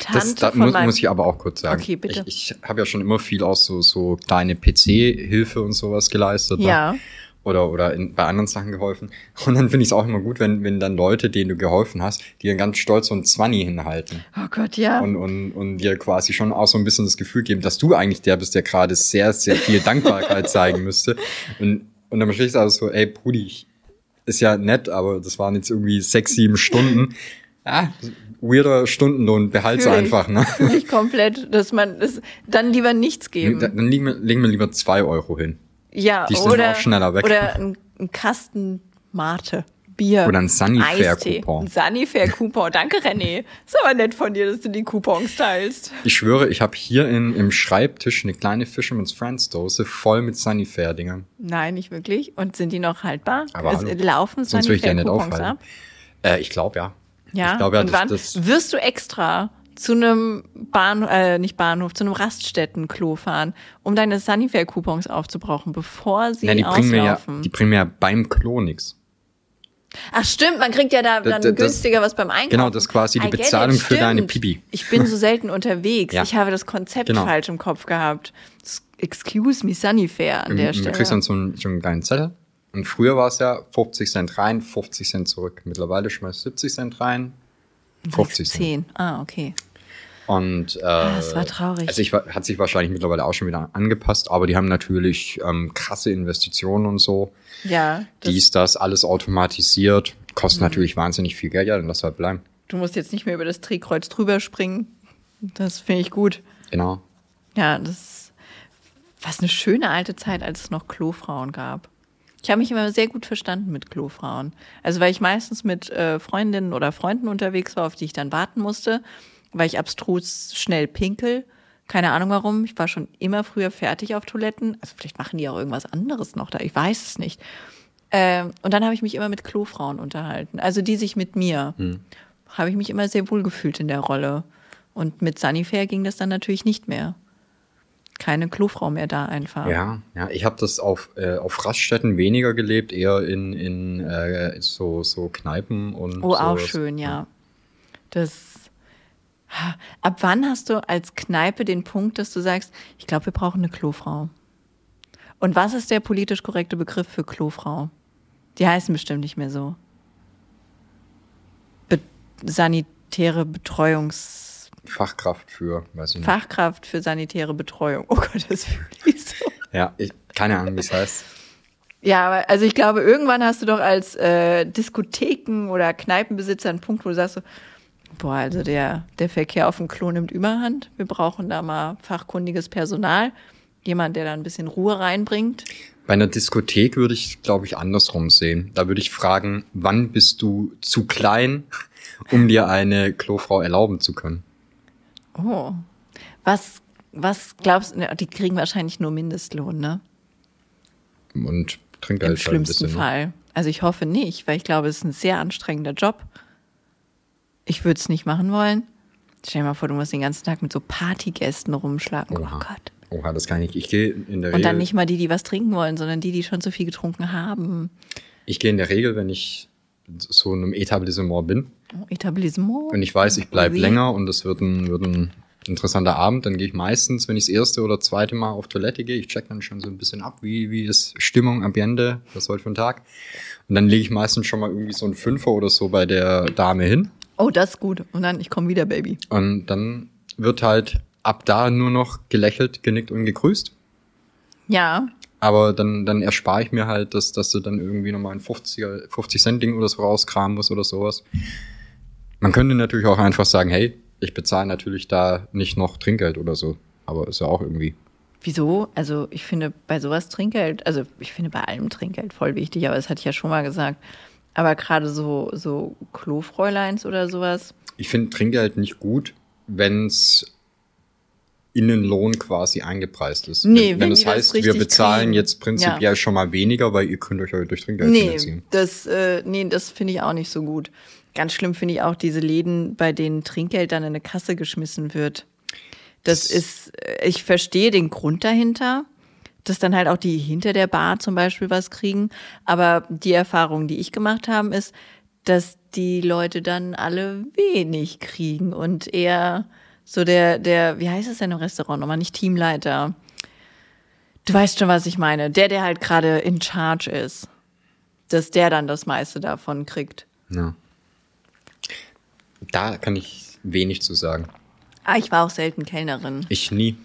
Tante Das da von muss, muss ich aber auch kurz sagen. Okay, bitte. Ich, ich habe ja schon immer viel aus so, so kleine PC-Hilfe und sowas geleistet. ne? Ja. Oder, oder in, bei anderen Sachen geholfen. Und dann finde ich es auch immer gut, wenn, wenn dann Leute, denen du geholfen hast, dann ganz stolz so ein Zwanni hinhalten. Oh Gott, ja. Und, und, und dir quasi schon auch so ein bisschen das Gefühl geben, dass du eigentlich der bist, der gerade sehr, sehr viel Dankbarkeit zeigen müsste. Und, und dann du also so, ey, Brudi, ist ja nett, aber das waren jetzt irgendwie sechs, sieben Stunden. Ah, weirder Stundenlohn, ich. einfach, ne? Ich komplett, dass man das dann lieber nichts geben. Dann dann legen wir, legen wir lieber zwei Euro hin. Ja, Die sind oder, auch schneller weg. oder ein, ein Kasten Mate, Bier. Oder ein Sunnyfair Eistee. Coupon. Ein Sunnyfair-Coupon. Danke, René. Ist aber nett von dir, dass du die Coupons teilst. Ich schwöre, ich habe hier in, im Schreibtisch eine kleine Fisherman's Friends Dose voll mit Sunnyfair-Dingern. Nein, nicht wirklich. Und sind die noch haltbar? Aber es laufen ja Sunnyfair-Coupons aufhalten. ab? Äh, ich glaube, ja. Ja. Ich glaube, ja, Und das, wann das, wirst du extra zu einem Bahnhof, äh, nicht Bahnhof, zu einem Raststättenklo fahren, um deine Sunnyfair-Coupons aufzubrauchen, bevor sie ja, die bringen mir ja, auslaufen? die bringen mir ja beim Klo nix. Ach stimmt, man kriegt ja da Das- dann das- günstiger was beim Einkaufen. Genau, das ist quasi die I get it, Bezahlung für deine. Pipi. Ich bin so selten unterwegs. Ja. Ich habe das Konzept Genau. falsch im Kopf gehabt. Excuse me, Sunnyfair an der Du Stelle. kriegst dann so einen, so einen kleinen Zettel. Und früher war es ja 50 Cent rein, 50 Cent zurück. Mittlerweile schmeißt 70 Cent rein, 50 Cent. 10. Ah, okay. Und äh, das war traurig. Also ich hat sich wahrscheinlich mittlerweile auch schon wieder angepasst, aber die haben natürlich ähm, krasse Investitionen und so. Ja, das, Mhm. Dies, das, alles automatisiert. Kostet natürlich wahnsinnig viel Geld, ja, dann lass halt bleiben. du musst jetzt nicht mehr über das Drehkreuz drüber springen. Das finde ich gut. Genau. Ja, das was eine schöne alte Zeit, als es noch Klofrauen gab. Ich habe mich immer sehr gut verstanden mit Klofrauen. Also weil ich meistens mit äh, Freundinnen oder Freunden unterwegs war, auf die ich dann warten musste, weil ich abstrus schnell pinkel. Keine Ahnung warum. Ich war schon immer früher fertig auf Toiletten. Also vielleicht machen die auch irgendwas anderes noch da. Ich weiß es nicht. Ähm, und dann habe ich mich immer mit Klofrauen unterhalten. Also die sich mit mir. Habe ich mich immer sehr wohl gefühlt in der Rolle. Und mit Sunnyfair ging das dann natürlich nicht mehr. Keine Klofrau mehr da einfach. Ja, ja, ich habe das auf, äh, auf Raststätten weniger gelebt, eher in, in äh, so, so Kneipen und Oh, auch sowas. schön, ja. Das. Ab wann hast du als Kneipe den Punkt, dass du sagst, ich glaube, wir brauchen eine Klofrau? Und was ist der politisch korrekte Begriff für Klofrau? Die heißen bestimmt nicht mehr so. Be sanitäre Betreuungs Fachkraft für, weiß ich nicht. Fachkraft für sanitäre Betreuung. Oh Gott, das fühle ich so. Ja, ich, keine Ahnung, wie es heißt. Ja, aber also ich glaube, irgendwann hast du doch als äh, Diskotheken- oder Kneipenbesitzer einen Punkt, wo du sagst so, boah, also der, der Verkehr auf dem Klo nimmt überhand. Wir brauchen da mal fachkundiges Personal. Jemand, der da ein bisschen Ruhe reinbringt. Bei einer Diskothek würde ich, glaube ich, andersrum sehen. Da würde ich fragen, wann bist du zu klein, um dir eine Klofrau erlauben zu können? Oh. Was, was glaubst du, ne, die kriegen wahrscheinlich nur Mindestlohn, ne? Und Im Trinkgeld ein schlimmsten bisschen. Ne? Fall. Also ich hoffe nicht, weil ich glaube, es ist ein sehr anstrengender Job. Ich würde es nicht machen wollen. Stell dir mal vor, du musst den ganzen Tag mit so Partygästen rumschlagen. Oh Oha. Gott. Oha, das kann ich nicht. Ich gehe in der Und Regel. dann nicht mal die, die was trinken wollen, sondern die, die schon zu viel getrunken haben. Ich gehe in der Regel, wenn ich so in einem Etablissement bin Etablissement. und ich weiß, ich bleibe länger und es wird ein, wird ein interessanter Abend. Dann gehe ich meistens, wenn ich das erste oder zweite Mal auf Toilette gehe, ich check dann schon so ein bisschen ab, wie, wie ist Stimmung, Ambiente, was heute für ein Tag. Und dann lege ich meistens schon mal irgendwie so ein Fünfer oder so bei der Dame hin. Oh, das ist gut. Und dann, ich komme wieder, Baby. Und dann wird halt ab da nur noch gelächelt, genickt und gegrüßt. Ja. Aber dann, dann erspare ich mir halt, dass, dass du dann irgendwie nochmal ein 50, 50 Cent Ding oder so rauskramen musst oder sowas. Man könnte natürlich auch einfach sagen, hey, ich bezahle natürlich da nicht noch Trinkgeld oder so. Aber ist ja auch irgendwie. Wieso? Also ich finde bei sowas Trinkgeld, also ich finde bei allem Trinkgeld voll wichtig, aber das hatte ich ja schon mal gesagt. Aber gerade so, so Klofräuleins oder sowas. Ich finde Trinkgeld nicht gut, wenn's in den Lohn quasi eingepreist ist. Nee, wenn, wenn das die das heißt, wir bezahlen kriegen. jetzt prinzipiell Ja. schon mal weniger, weil ihr könnt euch ja durch Trinkgeld Nee, finanzieren. das, äh, nee, das finde ich auch nicht so gut. Ganz schlimm finde ich auch diese Läden, bei denen Trinkgeld dann in eine Kasse geschmissen wird. Das Das- ist, äh, ich verstehe den Grund dahinter, dass dann halt auch die hinter der Bar zum Beispiel was kriegen. Aber die Erfahrung, die ich gemacht habe, ist, dass die Leute dann alle wenig kriegen und eher so der, der, wie heißt es denn im Restaurant nochmal, nicht Teamleiter. Du weißt schon, was ich meine. Der, der halt gerade in charge ist dass der dann das meiste davon kriegt. Ja. Da kann ich wenig zu sagen. Ah, ich war auch selten Kellnerin. Ich nie.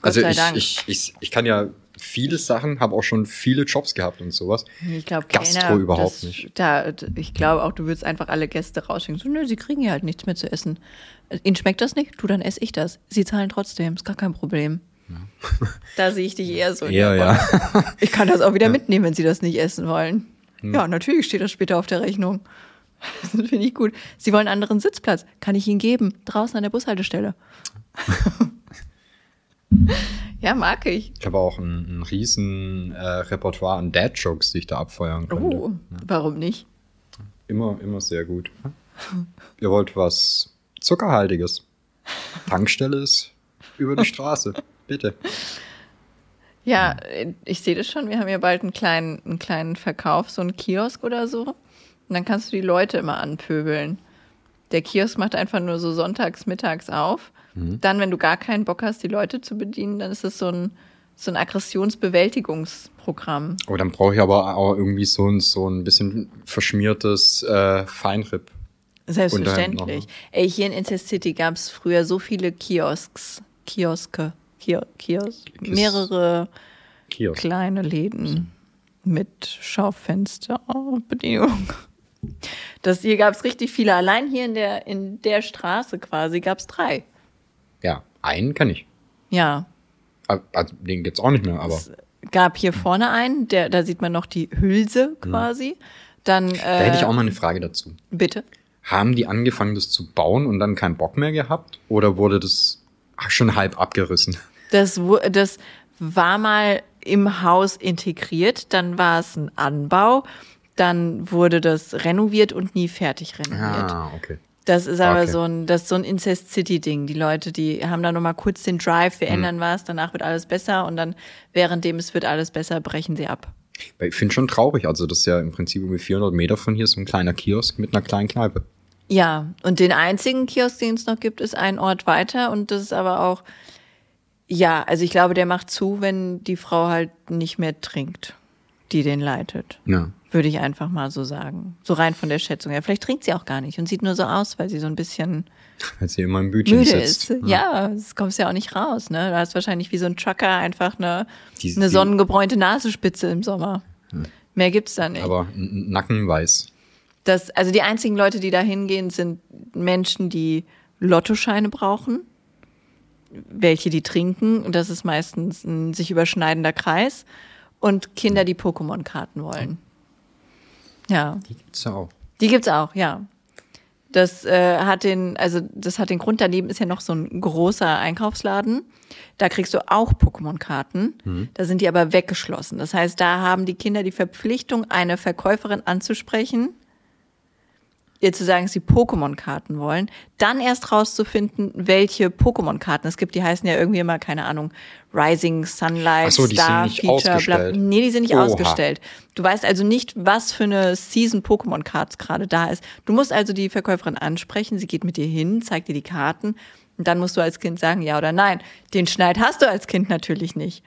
Gott also ich, ich, ich, ich kann ja viele Sachen, habe auch schon viele Jobs gehabt und sowas. Ich glaube, Gastro Kellner, überhaupt das, nicht. Da, ich glaube auch, du würdest einfach alle Gäste rausschicken. So, nö, sie kriegen ja halt nichts mehr zu essen. Ihnen schmeckt das nicht? Du, dann esse ich das. Sie zahlen trotzdem, ist gar kein Problem. Da sehe ich dich eher so. Ja, ja. Ich kann das auch wieder mitnehmen, wenn sie das nicht essen wollen. Ja, natürlich steht das später auf der Rechnung. Das finde ich gut. Sie wollen einen anderen Sitzplatz. Kann ich Ihnen geben. Draußen an der Bushaltestelle. ja, mag ich. Ich habe auch ein, ein riesen äh, Repertoire an Dad-Jokes, die ich da abfeuern könnte. Oh, warum nicht? Immer, immer sehr gut. Ihr wollt was Zuckerhaltiges. Tankstelle ist über die Straße. Bitte. Ja, ich sehe das schon. Wir haben ja bald einen kleinen, einen kleinen Verkauf, so einen Kiosk oder so. Und dann kannst du die Leute immer anpöbeln. Der Kiosk macht einfach nur so sonntags, mittags auf. Dann, wenn du gar keinen Bock hast, die Leute zu bedienen, dann ist es so ein, so ein Aggressionsbewältigungsprogramm. Oh, dann brauche ich aber auch irgendwie so ein, so ein bisschen verschmiertes äh, Feinripp. Selbstverständlich. Und Ey, hier in Incest City gab es früher so viele Kiosks, Kioske, Kio Kiosk, Kis- mehrere Kiosk. kleine Läden mit Schaufensterbedienung. Das hier gab es richtig viele. Allein hier in der, in der Straße quasi gab es drei. Ja, einen kann ich. Ja. Also, den gibt's auch nicht mehr, aber Gab hier vorne einen, der, da sieht man noch die Hülse quasi. Dann, äh, da hätte ich auch mal eine Frage dazu. bitte. Haben die angefangen, das zu bauen und dann keinen Bock mehr gehabt? Oder wurde das schon halb abgerissen? Das, das war mal im Haus integriert, dann war es ein Anbau, dann wurde das renoviert und nie fertig renoviert. Ah, okay. Das ist aber Okay. so ein, das so ein Incest City Ding. Die Leute, die haben da noch mal kurz den Drive, Hm. wir ändern was, danach wird alles besser und dann währenddem es wird alles besser, brechen sie ab. Ich finde schon traurig. Also, das ist ja im Prinzip irgendwie 400 Meter von hier so ein kleiner Kiosk mit einer kleinen Kneipe. Ja, und den einzigen Kiosk, den es noch gibt, ist ein Ort weiter und das ist aber auch, ja, also ich glaube, der macht zu, wenn die Frau halt nicht mehr trinkt, die den leitet. Ja. Würde ich einfach mal so sagen. So rein von der Schätzung her. Vielleicht trinkt sie auch gar nicht und sieht nur so aus, weil sie so ein bisschen Weil sie immer im Bütchen müde sitzt. ist. Ja, das kommst ja auch nicht raus, ne? Du hast wahrscheinlich wie so ein Trucker einfach eine, Die- eine sonnengebräunte Nasenspitze im Sommer. Mehr gibt's da nicht. Aber Nacken weiß. Das, also die einzigen Leute, die da hingehen, sind Menschen, die Lottoscheine brauchen, welche die trinken. Und das ist meistens ein sich überschneidender Kreis. Und Kinder, die Pokémon-Karten wollen. Ja, Die gibt's auch. die gibt's auch, ja. Das äh, hat den, also das hat den Grund, daneben ist ja noch so ein großer Einkaufsladen. Da kriegst du auch Pokémon-Karten. Da sind die aber weggeschlossen. Das heißt, da haben die Kinder die Verpflichtung, eine Verkäuferin anzusprechen, ihr zu sagen, dass sie Pokémon-Karten wollen, dann erst rauszufinden, welche Pokémon-Karten es gibt. Die heißen ja irgendwie immer, keine Ahnung, Rising Sunlight, so, Star Feature, bla. Nee, die sind nicht Oha. ausgestellt. Du weißt also nicht, was für eine Season Pokémon Cards gerade da ist. Du musst also die Verkäuferin ansprechen, sie geht mit dir hin, zeigt dir die Karten Und dann musst du als Kind sagen, ja oder nein. Den Schneid hast du als Kind natürlich nicht.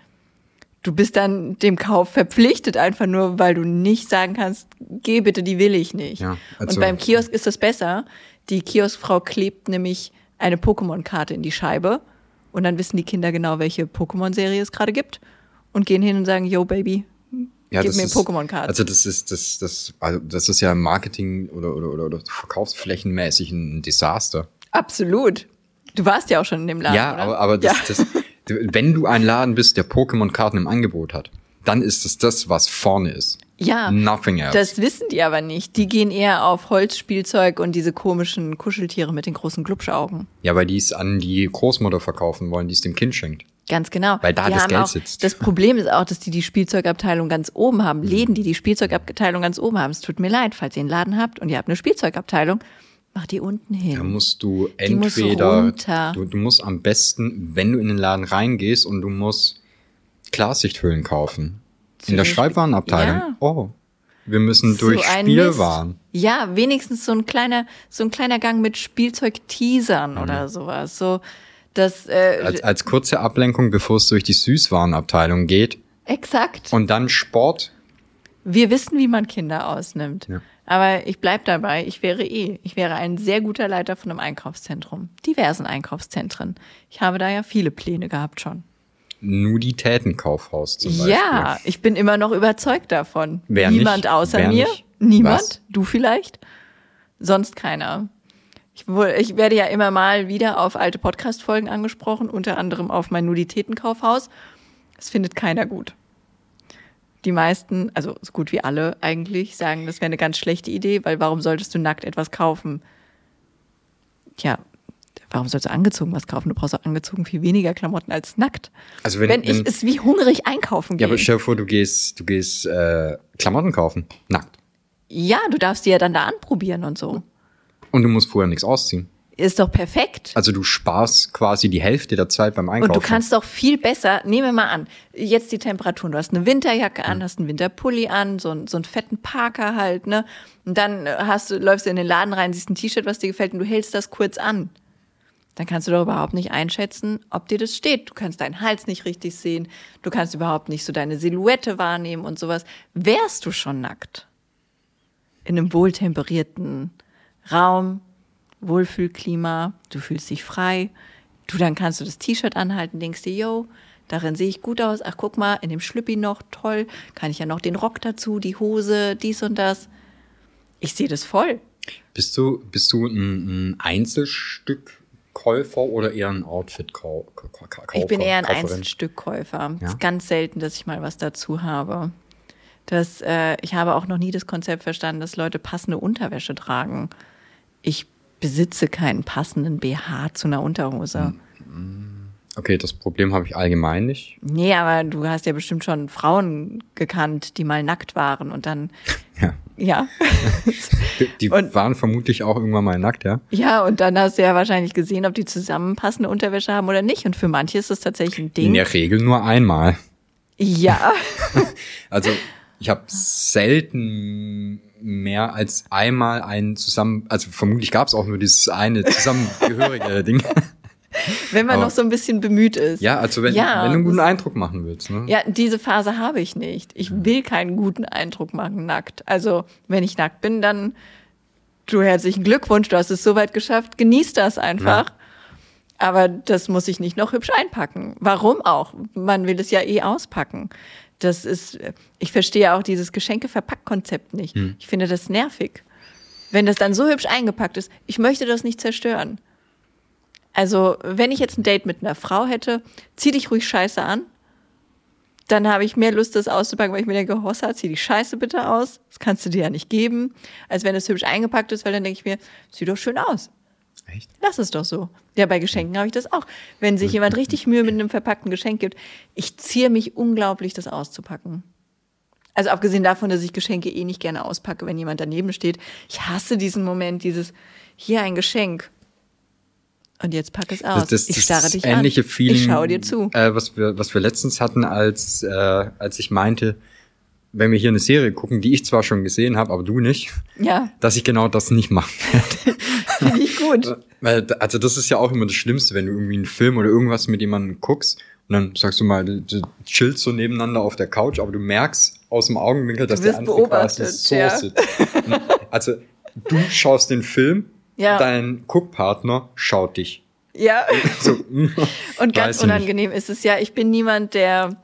Du bist dann dem Kauf verpflichtet, einfach nur, weil du nicht sagen kannst, geh bitte, die will ich nicht. Ja, also- Und beim Kiosk ist das besser. Die Kioskfrau klebt nämlich eine Pokémon-Karte in die Scheibe und dann wissen die Kinder genau, welche Pokémon-Serie es gerade gibt und gehen hin und sagen, yo Baby, Ja, gib mir Pokémon-Karte. Also das ist das das also das ist ja Marketing oder oder oder, oder verkaufsflächenmäßig ein Desaster. Absolut. Du warst ja auch schon in dem Laden, ja, oder? aber aber das, ja. das wenn du ein Laden bist, der Pokémon-Karten im Angebot hat, dann ist es das, was vorne ist. Ja, Nothing else. das wissen die aber nicht. Die gehen eher auf Holzspielzeug und diese komischen Kuscheltiere mit den großen Glubschaugen. ja, weil die es an die Großmutter verkaufen wollen, die es dem Kind schenkt. Ganz genau. Weil da die das Geld auch, sitzt. Das Problem ist auch, dass die die Spielzeugabteilung ganz oben haben. Mhm. Läden, die die Spielzeugabteilung ganz oben haben. Es tut mir leid, falls ihr einen Laden habt und ihr habt eine Spielzeugabteilung, macht die unten hin. Da musst du muss entweder runter. du, du musst am besten, wenn du in den Laden reingehst und du musst Klarsichthüllen kaufen. Zu in der Schreibwarenabteilung. Ja. Oh. Wir müssen durch so ein Spielwaren. Mist. Ja, wenigstens so ein kleiner, so ein kleiner Gang mit Spielzeug-Teasern oder sowas. So, das, äh, Als, als kurze Ablenkung, bevor es durch die Süßwarenabteilung geht. exakt. Und dann Sport. Wir wissen, wie man Kinder ausnimmt. Ja. Aber ich bleib dabei, ich wäre eh, ich wäre ein sehr guter Leiter von einem Einkaufszentrum. Diversen Einkaufszentren. Ich habe da ja viele Pläne gehabt schon. Nuditätenkaufhaus zum Beispiel. Ja, ich bin immer noch überzeugt davon. Wer Niemand nicht? außer Wer mir. nicht? Niemand. Was? Du vielleicht. Sonst keiner. Ich, ich werde ja immer mal wieder auf alte Podcast-Folgen angesprochen, unter anderem auf mein Nuditätenkaufhaus. Das findet keiner gut. Die meisten, also so gut wie alle eigentlich, sagen, das wäre eine ganz schlechte Idee, weil warum solltest du nackt etwas kaufen? Tja, warum sollst du angezogen was kaufen? Du brauchst auch angezogen viel weniger Klamotten als nackt. Also wenn- wenn ich es wie hungrig einkaufen gehe. Ja, aber stell dir vor, du gehst, du gehst äh, Klamotten kaufen. Nackt. Ja, du darfst die ja dann da anprobieren und so. Und du musst vorher nichts ausziehen. Ist doch perfekt. Also du sparst quasi die Hälfte der Zeit beim Einkaufen. Und du kannst doch viel besser, nehmen wir mal an, jetzt die Temperaturen. Du hast eine Winterjacke an, hast einen Winterpulli an, so, einen- so einen fetten Parker halt, ne? Und dann äh, hast du, läufst du in den Laden rein, siehst ein T-Shirt, was dir gefällt und du hältst das kurz an. Dann kannst du doch überhaupt nicht einschätzen, ob dir das steht. Du kannst deinen Hals nicht richtig sehen. Du kannst überhaupt nicht so deine Silhouette wahrnehmen und sowas. Wärst du schon nackt? In einem wohltemperierten Raum, Wohlfühlklima, du fühlst dich frei. Du, dann kannst du das T-Shirt anhalten, denkst dir, yo, darin sehe ich gut aus. Ach, guck mal, in dem Schlüppi noch, toll. Kann ich ja noch den Rock dazu, die Hose, dies und das. Ich sehe das voll. Bist du, bist du ein, ein Einzelstückkäufer oder eher ein Outfit-Käufer? Ich bin eher ein Einzelstückkäufer. Es Ja? ist ganz selten, dass ich mal was dazu habe. Das, äh, ich habe auch noch nie das Konzept verstanden, dass Leute passende Unterwäsche tragen. Ich besitze keinen passenden BH zu einer Unterhose. Okay, das Problem habe ich allgemein nicht. Nee, aber du hast ja bestimmt schon Frauen gekannt, die mal nackt waren und dann, Ja. ja. Die, Und- waren vermutlich auch irgendwann mal nackt, ja? ja, und dann hast du ja wahrscheinlich gesehen, ob die zusammenpassende Unterwäsche haben oder nicht. Und für manche ist das tatsächlich ein In Ding. der Regel nur einmal. Ja. Also ich habe selten mehr als einmal ein zusammen, also vermutlich gab es auch nur dieses eine zusammengehörige Ding. Wenn man Aber- noch so ein bisschen bemüht ist. Ja, also wenn, Ja, wenn du einen guten Eindruck machen willst. Ne? Ja, diese Phase habe ich nicht. Ich will keinen guten Eindruck machen, nackt. Also, wenn ich nackt bin, dann du herzlichen Glückwunsch, du hast es soweit geschafft, genieß das einfach. Aber das muss ich nicht noch hübsch einpacken. Warum auch? Man will es ja eh auspacken. Das ist, ich verstehe auch dieses Geschenke-Verpack-Konzept nicht. Ich finde das nervig. Wenn das dann so hübsch eingepackt ist, ich möchte das nicht zerstören. Also, wenn ich jetzt ein Date mit einer Frau hätte, zieh dich ruhig scheiße an. Dann habe ich mehr Lust, das auszupacken, weil ich mir denke, Hossa, zieh die Scheiße bitte aus. Das kannst du dir ja nicht geben. Als wenn es hübsch eingepackt ist, weil dann denke ich mir, sieht doch schön aus. Echt? Lass es doch so. Ja, bei Geschenken habe ich das auch. Wenn sich jemand richtig Mühe mit einem verpackten Geschenk gibt, ich ziehe mich unglaublich, das auszupacken. Also abgesehen davon, dass ich Geschenke eh nicht gerne auspacke, wenn jemand daneben steht. Ich hasse diesen Moment, dieses, hier ein Geschenk. Und jetzt pack es aus. ich starre das dich ähnliche an. Feeling, ich schaue dir zu. Äh, was wir, was wir letztens hatten, als, äh, als ich meinte, wenn wir hier eine Serie gucken, die ich zwar schon gesehen habe, aber du nicht, Ja, dass ich genau das nicht mache. finde ich gut. Weil, also das ist ja auch immer das Schlimmste, wenn du irgendwie einen Film oder irgendwas mit jemandem guckst und dann sagst du mal, du, du chillst so nebeneinander auf der Couch, aber du merkst aus dem Augenwinkel, dass der andere quasi so ja. sitzt. Also du schaust den Film, Ja. dein Guckpartner schaut dich. Ja. So, mm, Und ganz unangenehm ist es ja, ich bin niemand, der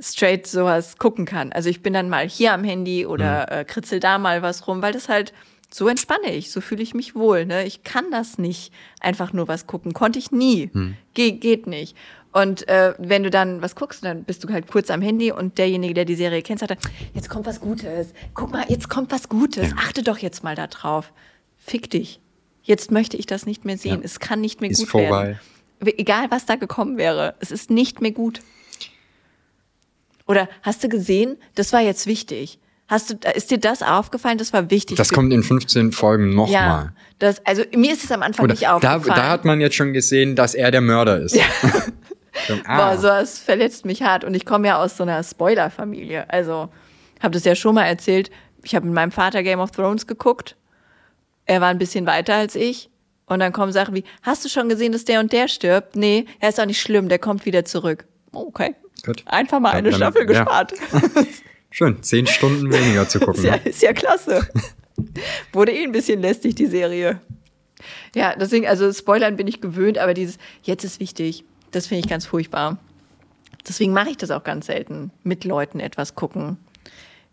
straight sowas gucken kann. Also ich bin dann mal hier am Handy oder Mhm. äh, kritzel da mal was rum, weil das halt so entspanne ich, so fühle ich mich wohl. Ne? Ich kann das nicht einfach nur was gucken, konnte ich nie, Mhm. Ge geht nicht. Und äh, wenn du dann was guckst, dann bist du halt kurz am Handy und derjenige, der die Serie kennt, sagt dann, jetzt kommt was Gutes. Guck mal, jetzt kommt was Gutes. Achte doch jetzt mal da drauf. Fick dich. Jetzt möchte ich das nicht mehr sehen. Ja. Es kann nicht mehr Ist gut vorbei. werden. Egal, was da gekommen wäre, es ist nicht mehr gut. Oder hast du gesehen, das war jetzt wichtig. Hast du, ist dir das aufgefallen? Das war wichtig. das kommt in 15 Folgen nochmal. ja, das, also mir ist es am Anfang Oder nicht da, aufgefallen. da hat man jetzt schon gesehen, dass er der Mörder ist. so, ah, Boah, sowas verletzt mich hart. Und ich komme ja aus so einer Spoiler-Familie. Also, habe das ja schon mal erzählt. Ich habe mit meinem Vater Game of Thrones geguckt. Er war ein bisschen weiter als ich. Und dann kommen Sachen wie, hast du schon gesehen, dass der und der stirbt? Nee, er ist auch nicht schlimm, der kommt wieder zurück. Okay. Gut. Einfach mal Ja, eine dann- Staffel ja. gespart. schön, zehn Stunden weniger zu gucken. Ist ja, ist ja klasse. Wurde eh ein bisschen lästig, die Serie. Ja, deswegen, also Spoilern bin ich gewöhnt, aber dieses jetzt ist wichtig, das finde ich ganz furchtbar. Deswegen mache ich das auch ganz selten, mit Leuten etwas gucken.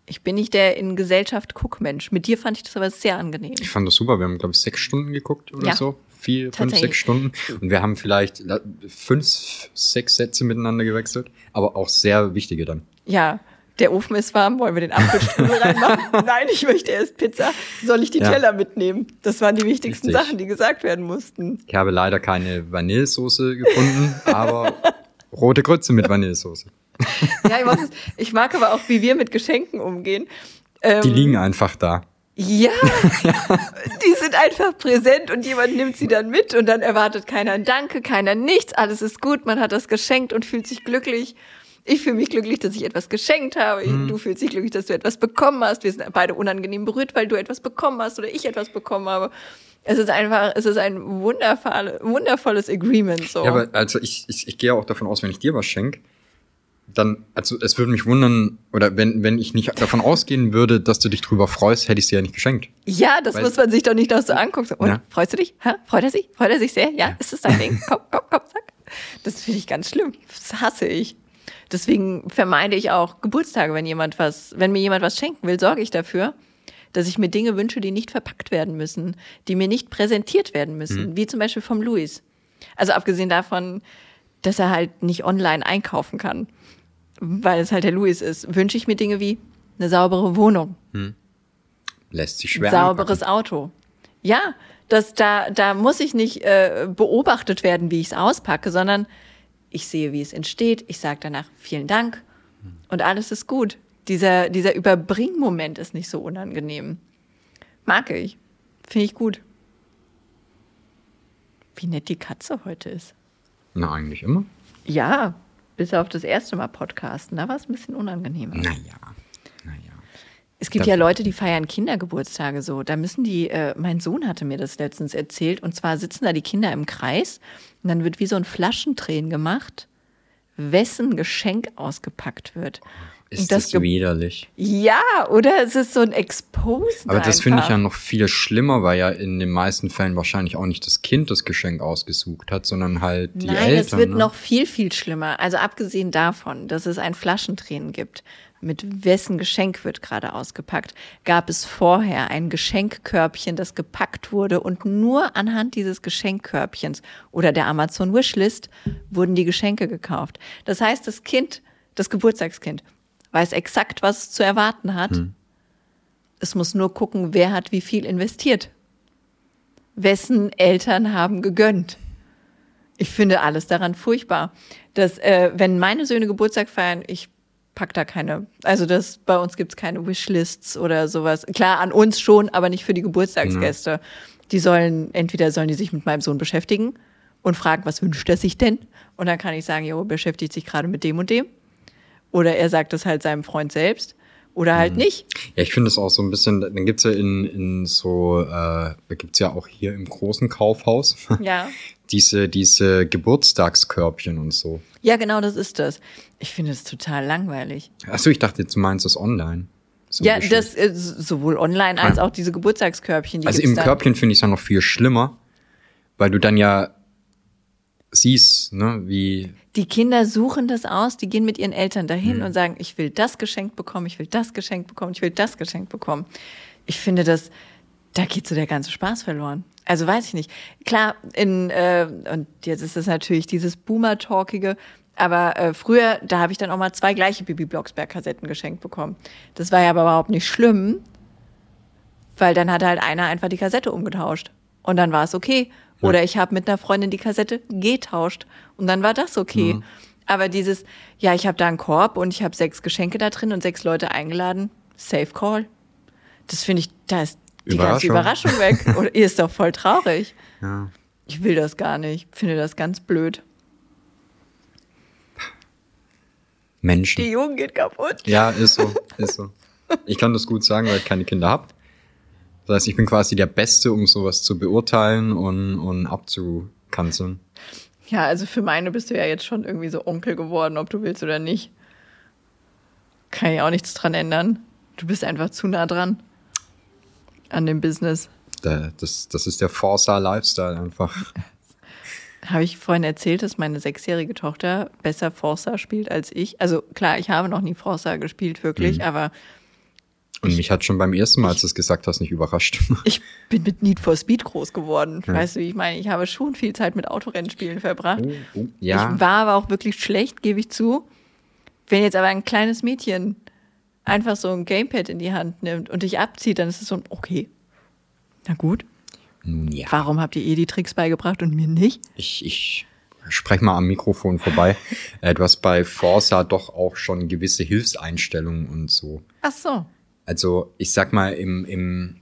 Ich bin nicht der in Gesellschaft Guckmensch. Mit dir fand ich das aber sehr angenehm. Ich fand das super. Wir haben, glaube ich, sechs Stunden geguckt oder Ja. so. Vier, fünf, sechs Stunden. Und wir haben vielleicht fünf, sechs Sätze miteinander gewechselt. Aber auch sehr wichtige dann. Ja, der Ofen ist warm, wollen wir den Apfelstrudel reinmachen? Nein, ich möchte erst Pizza. Soll ich die Ja. Teller mitnehmen? Das waren die wichtigsten Richtig. Sachen, die gesagt werden mussten. Ich habe leider keine Vanillesoße gefunden, aber rote Grütze mit Vanillesoße. Ja, ich, mag das. ich mag aber auch, wie wir mit Geschenken umgehen. Ähm, Die liegen einfach da. Ja, die sind einfach präsent und jemand nimmt sie dann mit und dann erwartet keiner ein Danke, keiner nichts, alles ist gut, man hat das geschenkt und fühlt sich glücklich. Ich fühle mich glücklich, dass ich etwas geschenkt habe. Du fühlst dich glücklich, dass du etwas bekommen hast. Wir sind beide unangenehm berührt, weil du etwas bekommen hast oder ich etwas bekommen habe. Es ist einfach, es ist ein wundervoll, wundervolles Agreement. So. Ja, aber also ich, ich, ich gehe auch davon aus, wenn ich dir was schenke, dann, also es würde mich wundern, oder wenn, wenn ich nicht davon ausgehen würde, dass du dich drüber freust, hätte ich es dir ja nicht geschenkt. Ja, das Weil- muss man sich doch nicht noch so angucken. Und, Ja. freust du dich? Ha? Freut er sich? Freut er sich sehr? Ja, ist das dein Ding? Komm, komm, komm, sag. Das finde ich ganz schlimm. Das hasse ich. Deswegen vermeide ich auch Geburtstage, wenn jemand was, wenn mir jemand was schenken will, sorge ich dafür, dass ich mir Dinge wünsche, die nicht verpackt werden müssen, die mir nicht präsentiert werden müssen, wie zum Beispiel vom Luis. Also abgesehen davon, dass er halt nicht online einkaufen kann, weil es halt der Luis ist, wünsche ich mir Dinge wie eine saubere Wohnung, Lässt sich schwer sauberes Auto. Ja, das, da, da muss ich nicht äh, beobachtet werden, wie ich es auspacke, sondern ich sehe, wie es entsteht. Ich sage danach vielen Dank und alles ist gut. Dieser, dieser Überbringmoment ist nicht so unangenehm. Mag ich. Finde ich gut. Wie nett die Katze heute ist. Na, eigentlich immer. Ja, bis auf das erste Mal Podcasten. Da war es ein bisschen unangenehmer. Naja, naja. Es gibt Da- ja Leute, die feiern Kindergeburtstage so. Da müssen die, äh, mein Sohn hatte mir das letztens erzählt, und zwar sitzen da die Kinder im Kreis und dann wird wie so ein Flaschentränen gemacht, wessen Geschenk ausgepackt wird. Ist das das, widerlich. Ja, oder? Es ist so ein Exposen. Aber das finde ich ja noch viel schlimmer, weil ja in den meisten Fällen wahrscheinlich auch nicht das Kind das Geschenk ausgesucht hat, sondern halt die Nein, Eltern. es wird ne? noch viel, viel schlimmer. Also abgesehen davon, dass es ein Flaschentränen gibt, mit wessen Geschenk wird gerade ausgepackt, gab es vorher ein Geschenkkörbchen, das gepackt wurde und nur anhand dieses Geschenkkörbchens oder der Amazon Wishlist wurden die Geschenke gekauft. Das heißt, das Kind, das Geburtstagskind, weiß exakt, was es zu erwarten hat. Es muss nur gucken, wer hat wie viel investiert. Wessen Eltern haben gegönnt. Ich finde alles daran furchtbar. Dass, äh, wenn meine Söhne Geburtstag feiern, ich pack da keine, also das, bei uns gibt's keine Wishlists oder sowas. Klar, an uns schon, aber nicht für die Geburtstagsgäste. Die sollen, entweder sollen die sich mit meinem Sohn beschäftigen und fragen, was wünscht er sich denn? Und dann kann ich sagen, jo, beschäftigt sich gerade mit dem und dem. Oder er sagt es halt seinem Freund selbst. Oder halt nicht. Ja, ich finde es auch so ein bisschen, dann gibt's ja in, in so, äh, da gibt's ja auch hier im großen Kaufhaus Ja. diese, diese Geburtstagskörbchen und so. Ja, genau, das ist das. Ich finde es total langweilig. Achso, ich dachte, du meinst das online. So ja, das äh, sowohl online als Ja. auch diese Geburtstagskörbchen. Die also im dann. Körbchen finde ich es ja noch viel schlimmer, weil du dann ja siehst, ne, wie, Die Kinder suchen das aus, die gehen mit ihren Eltern dahin Mhm. und sagen, ich will das geschenkt bekommen, ich will das geschenkt bekommen, ich will das geschenkt bekommen. Ich finde das, da geht so der ganze Spaß verloren. Also weiß ich nicht. Klar, in, äh, und jetzt ist es natürlich dieses Boomer-Talkige, aber äh, früher, da habe ich dann auch mal zwei gleiche Bibi Blocksberg-Kassetten geschenkt bekommen. Das war ja aber überhaupt nicht schlimm, weil dann hat halt einer einfach die Kassette umgetauscht. Und dann war es okay. Oder ich habe mit einer Freundin die Kassette getauscht. Und dann war das okay. Aber dieses, ja, ich habe da einen Korb und ich habe sechs Geschenke da drin und sechs Leute eingeladen, safe call. Das finde ich, da ist die ganze Überraschung. Überraschung weg. Oder ihr ist doch voll traurig. ja. Ich will das gar nicht. Finde das ganz blöd. Menschen. Die Jugend geht kaputt. Ja, ist so, ist so. Ich kann das gut sagen, weil ich keine Kinder habe. Das heißt, ich bin quasi der Beste, um sowas zu beurteilen und, und abzukanzeln. Ja, also für meine bist du ja jetzt schon irgendwie so Onkel geworden, ob du willst oder nicht. Kann ich auch nichts dran ändern. Du bist einfach zu nah dran an dem Business. Da- Das, das ist der Forza-Lifestyle einfach. Habe ich vorhin erzählt, dass meine sechsjährige Tochter besser Forza spielt als ich. Also klar, ich habe noch nie Forza gespielt, wirklich, aber Und mich hat schon beim ersten Mal, als du es gesagt hast, nicht überrascht. ich bin mit Need for Speed groß geworden. Ja. Weißt du, wie ich meine? Ich habe schon viel Zeit mit Autorennspielen verbracht. Oh, ja. Ich war aber auch wirklich schlecht, gebe ich zu. Wenn jetzt aber ein kleines Mädchen einfach so ein Gamepad in die Hand nimmt und dich abzieht, dann ist es so, okay, na gut. Nun ja. Warum habt ihr ihr die Tricks beigebracht und mir nicht? Ich, ich sprech mal am Mikrofon vorbei. äh, du hast bei Forza doch auch schon gewisse Hilfseinstellungen und so. Ach so. Also ich sag mal, im, im,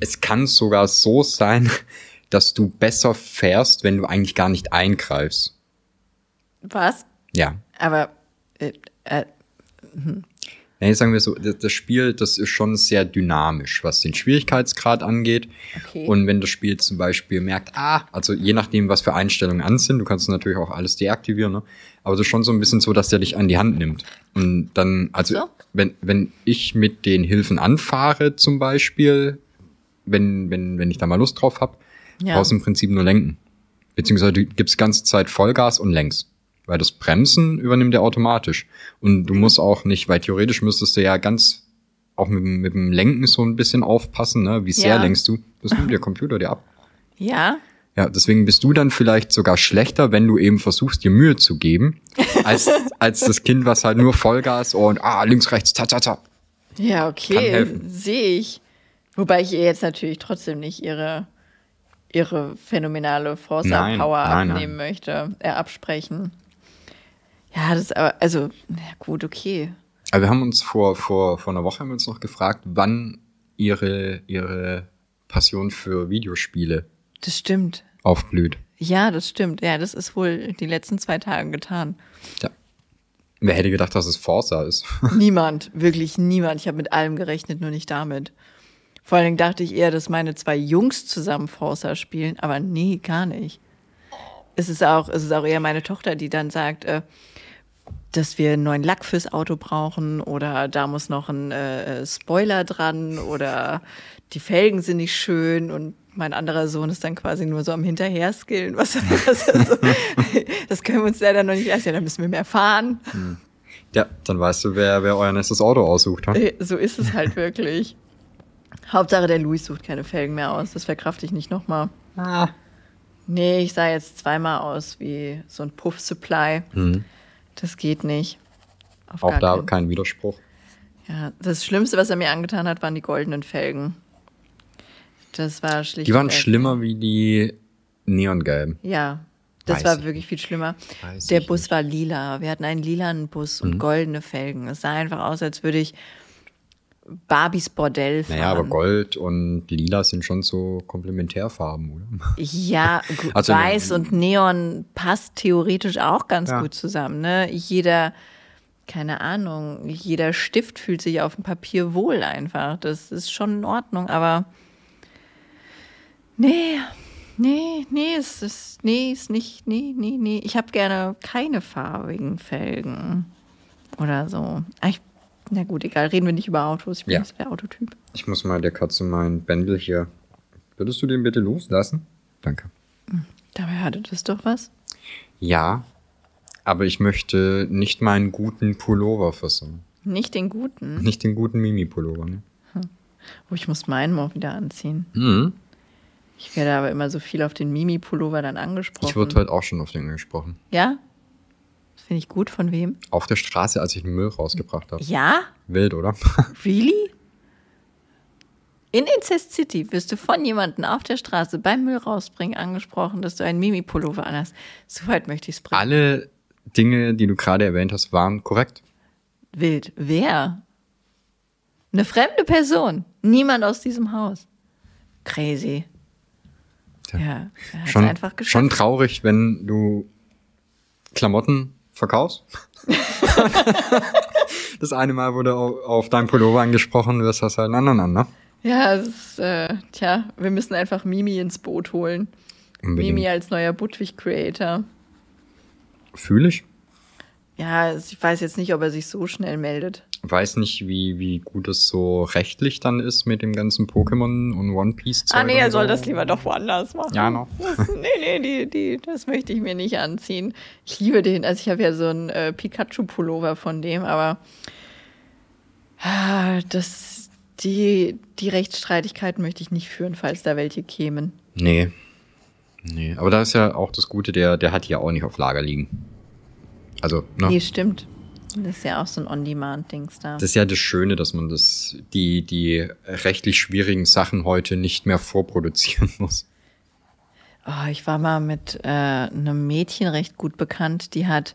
es kann sogar so sein, dass du besser fährst, wenn du eigentlich gar nicht eingreifst. Was? Ja. Aber äh, äh, Ja, jetzt sagen wir so, das das Spiel, das ist schon sehr dynamisch, was den Schwierigkeitsgrad angeht. Okay. Und wenn das Spiel zum Beispiel merkt, ah, also je nachdem, was für Einstellungen an sind, du kannst natürlich auch alles deaktivieren, ne? Aber es ist schon so ein bisschen so, dass der dich an die Hand nimmt. Und dann, also, So. wenn, wenn ich mit den Hilfen anfahre, zum Beispiel, wenn, wenn, wenn ich da mal Lust drauf hab, Ja. brauchst du im Prinzip nur lenken. Beziehungsweise du gibst ganze Zeit Vollgas und lenkst. Weil das Bremsen übernimmt er automatisch. Und du musst auch nicht, weil theoretisch müsstest du ja ganz auch mit, dem- mit dem Lenken so ein bisschen aufpassen, ne? Wie sehr Ja. lenkst du? Das nimmt der Computer dir ab. ja, Ja, deswegen bist du dann vielleicht sogar schlechter, wenn du eben versuchst, dir Mühe zu geben, als, als das Kind, was halt nur Vollgas und ah, links, rechts, ta, ta, ta. ja, okay, sehe ich. Wobei ich ihr jetzt natürlich trotzdem nicht ihre, ihre phänomenale Nein, Forza-Power nein, abnehmen möchte, äh, absprechen. Ja, das ist aber, also, na gut, okay. Aber wir haben uns vor, vor, vor einer Woche haben wir uns noch gefragt, wann ihre, ihre Passion für Videospiele Das stimmt. aufblüht. Ja, das stimmt. Ja, das ist wohl die letzten zwei Tage getan. Ja. Wer hätte gedacht, dass es Forza ist? Niemand, wirklich niemand. Ich habe mit allem gerechnet, nur nicht damit. Vor allen Dingen dachte ich eher, dass meine zwei Jungs zusammen Forza spielen, aber nee, gar nicht. Es ist auch, es ist auch eher meine Tochter, die dann sagt, äh, dass wir einen neuen Lack fürs Auto brauchen oder da muss noch ein äh, Spoiler dran oder die Felgen sind nicht schön und mein anderer Sohn ist dann quasi nur so am Hinterherskillen. Was, was also, das können wir uns leider noch nicht leisten. Ja, dann müssen wir mehr fahren. ja, dann weißt du, wer, wer euer nächstes Auto aussucht. Äh, So ist es halt wirklich. Hauptsache, der Luis sucht keine Felgen mehr aus. Das verkrafte ich nicht nochmal. Ah. Nee, ich sah jetzt zweimal aus wie so ein Puff-Supply. Mhm. Das geht nicht. Auf Auch gar da keinen- kein Widerspruch. Ja, das Schlimmste, was er mir angetan hat, waren die goldenen Felgen. Das war schlicht. Die waren schlimmer wie die Neongelben. Ja, das Weiß war ich wirklich viel schlimmer. Weiß Der Bus nicht. war lila. Wir hatten einen lilanen Bus Mhm. und goldene Felgen. Es sah einfach aus, als würde ich Barbies Bordell fahren. Naja, aber Gold und Lila sind schon so Komplementärfarben, oder? Ja, Also, weiß und Neon passt theoretisch auch ganz Ja. gut zusammen. Ne? Jeder, keine Ahnung, jeder Stift fühlt sich auf dem Papier wohl einfach. Das ist schon in Ordnung, aber nee, nee, nee, es ist, nee, ist nicht, nee, nee, nee. Ich habe gerne keine farbigen Felgen oder so. Ah, Ich, na gut, egal, reden wir nicht über Autos. Ich bin Ja. nicht der Autotyp. Ich muss mal der Katze meinen Bändel hier. Würdest du den bitte loslassen? Danke. Dabei hatte das doch was. Ja, aber ich möchte nicht meinen guten Pullover versauen. Nicht den guten. Nicht den guten Mimi-Pullover, ne? Oh, ich muss meinen mal wieder anziehen. Mhm. Ich werde aber immer so viel auf den Mimi-Pullover dann angesprochen. Ich wurde heute auch schon auf den angesprochen. ja? Das finde ich gut. Von wem? Auf der Straße, als ich den Müll rausgebracht habe. Ja? Wild, oder? Really? In Incest City wirst du von jemandem auf der Straße beim Müll rausbringen angesprochen, dass du einen Mimi-Pullover anhast. So weit möchte ich es bringen. Alle Dinge, die du gerade erwähnt hast, waren korrekt. Wild. Wer? Eine fremde Person. Niemand aus diesem Haus. Crazy. Ja, er hat Schon, einfach geschafft. schon traurig, wenn du Klamotten verkaufst. das eine Mal wurde au- auf dein Pullover angesprochen, du hast halt einen anderen an, ne? Ja, es ist, äh, tja, wir müssen einfach Mimi ins Boot holen. Unbedingt. Mimi als neuer Budwig-Creator. Fühle ich. Ja, ich weiß jetzt nicht, ob er sich so schnell meldet. Weiß nicht, wie, wie gut es so rechtlich dann ist mit dem ganzen Pokémon und One Piece. Ah, nee, er soll so. das lieber doch woanders machen. Ja, noch. Das, nee, nee, die, die, das möchte ich mir nicht anziehen. Ich liebe den. Also ich habe ja so einen äh, Pikachu-Pullover von dem, aber ah, das, die, die Rechtsstreitigkeiten möchte ich nicht führen, falls da welche kämen. Nee. Nee. Aber da ist ja auch das Gute, der, der hat ja auch nicht auf Lager liegen. Also, ne? Nee, stimmt. Das ist ja auch so ein On-Demand-Dings da. Das ist ja das Schöne, dass man das, die, die rechtlich schwierigen Sachen heute nicht mehr vorproduzieren muss. Oh, ich war mal mit äh, einem Mädchen recht gut bekannt, die hat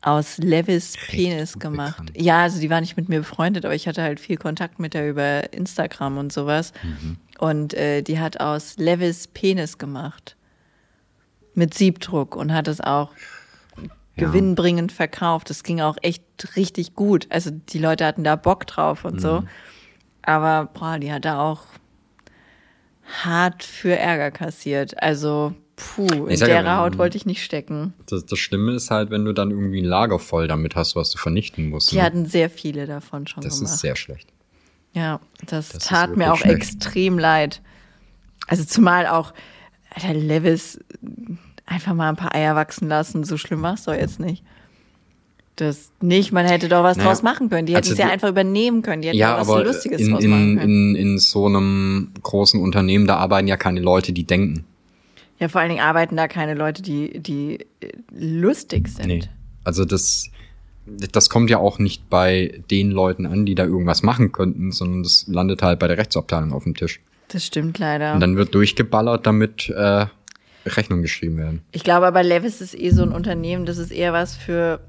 aus Levis Penis gemacht. bekannt. Ja, also die war nicht mit mir befreundet, aber ich hatte halt viel Kontakt mit der über Instagram und sowas. Mhm. Und äh, die hat aus Levis Penis gemacht. Mit Siebdruck und hat es auch gewinnbringend verkauft. Das ging auch echt richtig gut. Also die Leute hatten da Bock drauf und so. Mhm. Aber boah, die hat da auch hart für Ärger kassiert. Also, puh, in sag ja, der Haut ähm, wollte ich nicht stecken. Das, das Schlimme ist halt, wenn du dann irgendwie ein Lager voll damit hast, was du vernichten musst. Die ne? hatten sehr viele davon schon das gemacht. ist sehr schlecht. ja, das, das tat mir auch schlecht. extrem leid. Also zumal auch, Alter, Levis einfach mal ein paar Eier wachsen lassen. So schlimm war es doch jetzt nicht. Das nicht, man hätte doch was Naja, draus machen können. Die hätten also es ja einfach übernehmen können. Die hätten Ja, was aber Lustiges in, draus machen in, können. in, in so einem großen Unternehmen, da arbeiten ja keine Leute, die denken. Ja, vor allen Dingen arbeiten da keine Leute, die, die äh, lustig sind. Nee. Also das, das kommt ja auch nicht bei den Leuten an, die da irgendwas machen könnten, sondern das landet halt bei der Rechtsabteilung auf dem Tisch. Das stimmt leider. Und dann wird durchgeballert, damit äh, Rechnungen geschrieben werden. Ich glaube aber, Levis ist eh so ein Unternehmen, das ist eher was für,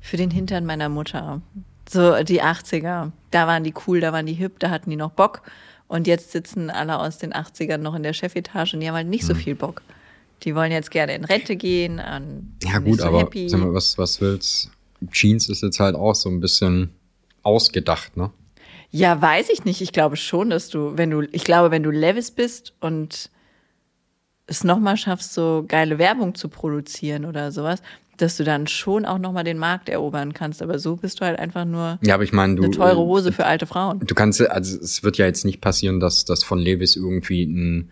für den Hintern meiner Mutter. So die 80er. Da waren die cool, da waren die hip, da hatten die noch Bock. Und jetzt sitzen alle aus den 80ern noch in der Chefetage und die haben halt nicht so Hm. viel Bock. Die wollen jetzt gerne in Rente gehen. an- Ja gut, so aber mal, was, was willst? Jeans ist jetzt halt auch so ein bisschen ausgedacht, ne? Ja, weiß ich nicht. Ich glaube schon, dass du, wenn du, ich glaube, wenn du Levis bist und es nochmal schaffst, so geile Werbung zu produzieren oder sowas, dass du dann schon auch nochmal den Markt erobern kannst. Aber so bist du halt einfach nur Ja, aber ich meine, du. eine teure Hose für alte Frauen. Du kannst, also es wird ja jetzt nicht passieren, dass, dass von Levis irgendwie ein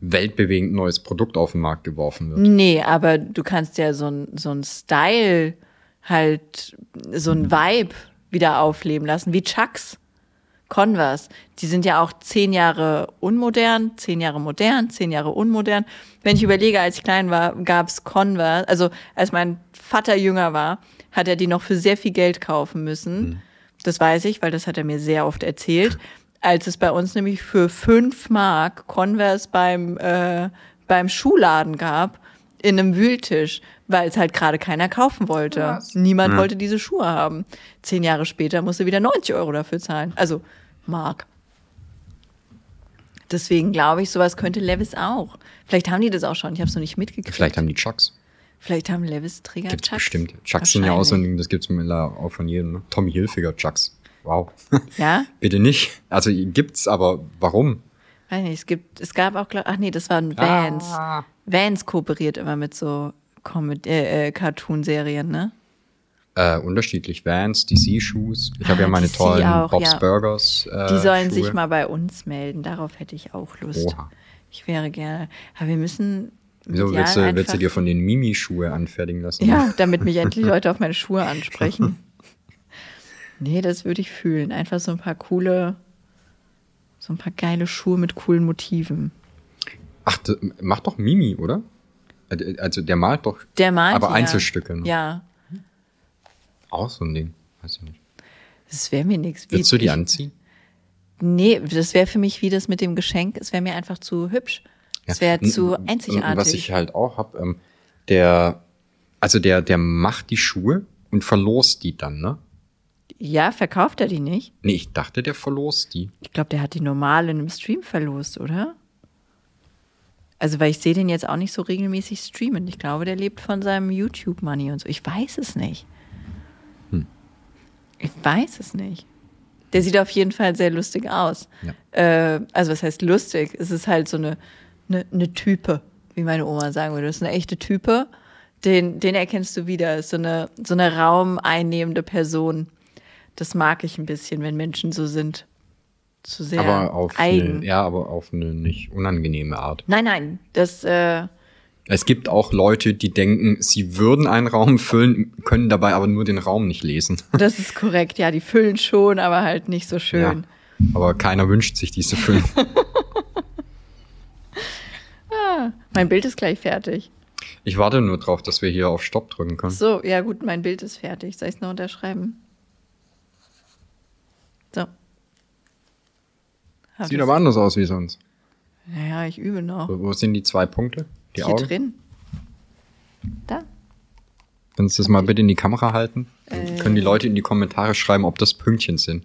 weltbewegend neues Produkt auf den Markt geworfen wird. Nee, aber du kannst ja so ein, so ein Style halt, so ein Vibe wieder aufleben lassen, wie Chucks. Converse, die sind ja auch zehn Jahre unmodern, zehn Jahre modern, zehn Jahre unmodern. Wenn ich überlege, als ich klein war, gab's Converse, also als mein Vater jünger war, hat er die noch für sehr viel Geld kaufen müssen. Das weiß ich, weil das hat er mir sehr oft erzählt. Als es bei uns nämlich für fünf Mark Converse beim, äh, beim Schuhladen gab, in einem Wühltisch, weil es halt gerade keiner kaufen wollte. Niemand wollte diese Schuhe haben. Zehn Jahre später musste wieder 90 Euro dafür zahlen. Also Mark. Deswegen glaube ich, sowas könnte Levis auch. Vielleicht haben die das auch schon. Ich habe es noch nicht mitgekriegt. Vielleicht haben die Chucks. Vielleicht haben Levis-Träger Gibt's Chucks. bestimmt. Chucks sind ja. Ding, das gibt's mittlerweile auch von jedem. Ne? Tommy Hilfiger Chucks. Wow. Ja? Bitte nicht. Also gibt's, aber warum? Weiß nicht, es gibt, es gab auch, ach nee, das waren Vans. Ah. Vans kooperiert immer mit so Comedy, äh, äh, Cartoon-Serien, ne? Äh, unterschiedlich. Vans, DC-Shoes. Ich habe Ah, ja meine DC tollen auch, Bob's ja. Burgers. Äh, Die sollen Schuhe. sich mal bei uns melden. Darauf hätte ich auch Lust. Oha. Ich wäre gerne. Aber wir müssen. Wieso willst du, willst du dir von den Mimi-Schuhe anfertigen lassen? Ja, damit mich endlich Leute auf meine Schuhe ansprechen. Nee, das würde ich fühlen. Einfach so ein paar coole, so ein paar geile Schuhe mit coolen Motiven. Ach, macht doch Mimi, oder? Äh, Also der malt doch Der malt aber ja. Einzelstücke. Ne? Ja, Auch so ein Ding. Weiß ich nicht. das wäre mir nichts. Würdest du die anziehen? Nee, das wäre für mich wie das mit dem Geschenk. Es wäre mir einfach zu hübsch. Es wäre Ja. zu einzigartig. Was ich halt auch hab, ähm, der, also der, der macht die Schuhe und verlost die dann, ne? ja, verkauft er die nicht? Nee, ich dachte, der verlost die. Ich glaube, der hat die normal in einem Stream verlost, oder? Also, weil ich sehe den jetzt auch nicht so regelmäßig streamen. Ich glaube, der lebt von seinem YouTube-Money und so. Ich weiß es nicht. Ich weiß es nicht. Der sieht auf jeden Fall sehr lustig aus. Ja. Äh, also, was heißt lustig? Es ist halt so eine, eine, eine Type, wie meine Oma sagen würde. Das ist eine echte Type. Den, den erkennst du wieder. Ist so eine, so eine raumeinnehmende Person. Das mag ich ein bisschen, wenn Menschen so sind. Zu sehr aber auf eigen. eine, ja, aber auf eine nicht unangenehme Art. Nein, nein, das, äh, Es gibt auch Leute, die denken, sie würden einen Raum füllen, können dabei aber nur den Raum nicht lesen. das ist korrekt. Ja, die füllen schon, aber halt nicht so schön. Ja. Aber keiner wünscht sich diese Füllen. Mein Bild ist gleich fertig. Ich warte nur drauf, dass wir hier auf Stopp drücken können. So, ja gut, mein Bild ist fertig. Soll ich es noch unterschreiben? So. Hab Sieht aber anders aus wie sonst. Naja, ich übe noch. Wo, wo sind die zwei Punkte? Die Hier Augen? drin. Da. Kannst du das mal bitte in die Kamera halten? Äh. Können die Leute in die Kommentare schreiben, ob das Pünktchen sind.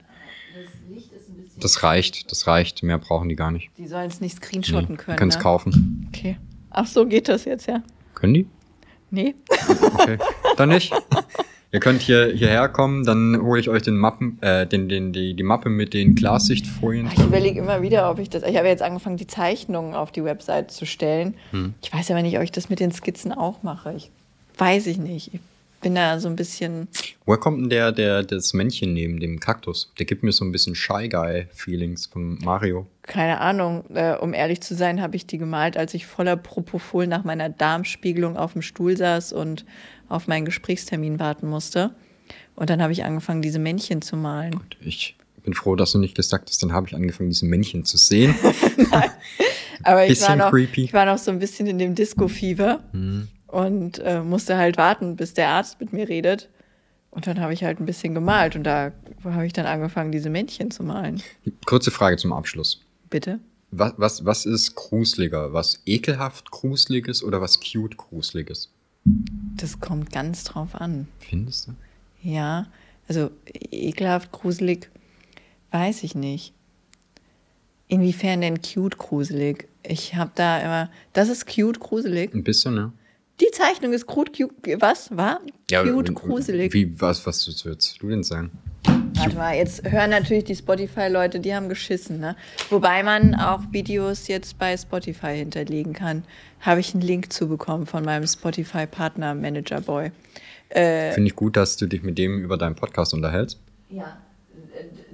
Das reicht, das reicht. Mehr brauchen die gar nicht. Die sollen es nicht screenshotten Nee, können. können es ne? kaufen. Okay. Ach so, geht das jetzt, ja? Können die? Nee. Okay. Dann nicht. Ihr könnt hier hierher kommen, dann hole ich euch den Mappen, äh, den, den, die, die Mappe mit den Klarsichtfolien. Ich überlege immer wieder, ob ich das. Ich habe jetzt angefangen, die Zeichnungen auf die Website zu stellen. Hm. Ich weiß aber nicht, ob ich das mit den Skizzen auch mache. Ich weiß ich nicht. Ich bin da so ein bisschen. Woher kommt denn der, der, das Männchen neben dem Kaktus? Der gibt mir so ein bisschen Shy Guy-Feelings von Mario. Keine Ahnung, äh, um ehrlich zu sein, habe ich die gemalt, als ich voller Propofol nach meiner Darmspiegelung auf dem Stuhl saß und auf meinen Gesprächstermin warten musste. Und dann habe ich angefangen, diese Männchen zu malen. Ich bin froh, dass du nicht gesagt hast, dann habe ich angefangen, diese Männchen zu sehen. Aber ich war, noch, creepy. ich war noch so ein bisschen in dem Disco-Fieber und äh, musste halt warten, bis der Arzt mit mir redet. Und dann habe ich halt ein bisschen gemalt und da habe ich dann angefangen, diese Männchen zu malen. Kurze Frage zum Abschluss. Bitte? Was, was, was ist gruseliger? Was ekelhaft gruseliges oder was cute gruseliges? Das kommt ganz drauf an. Findest du? Ja, also ekelhaft gruselig, weiß ich nicht. Inwiefern denn cute gruselig? Ich habe da immer, das ist cute gruselig. Ein bisschen, ne? Die Zeichnung ist cute was? War? Cute äh, gruselig. Wie, was, was würdest du denn sagen? Warte mal, jetzt hören natürlich die Spotify-Leute, die haben geschissen, ne? Wobei man auch Videos jetzt bei Spotify hinterlegen kann. Habe ich einen Link zu bekommen von meinem Spotify-Partner Manager Boy. Äh, Finde ich gut, dass du dich mit dem über deinen Podcast unterhältst. ja,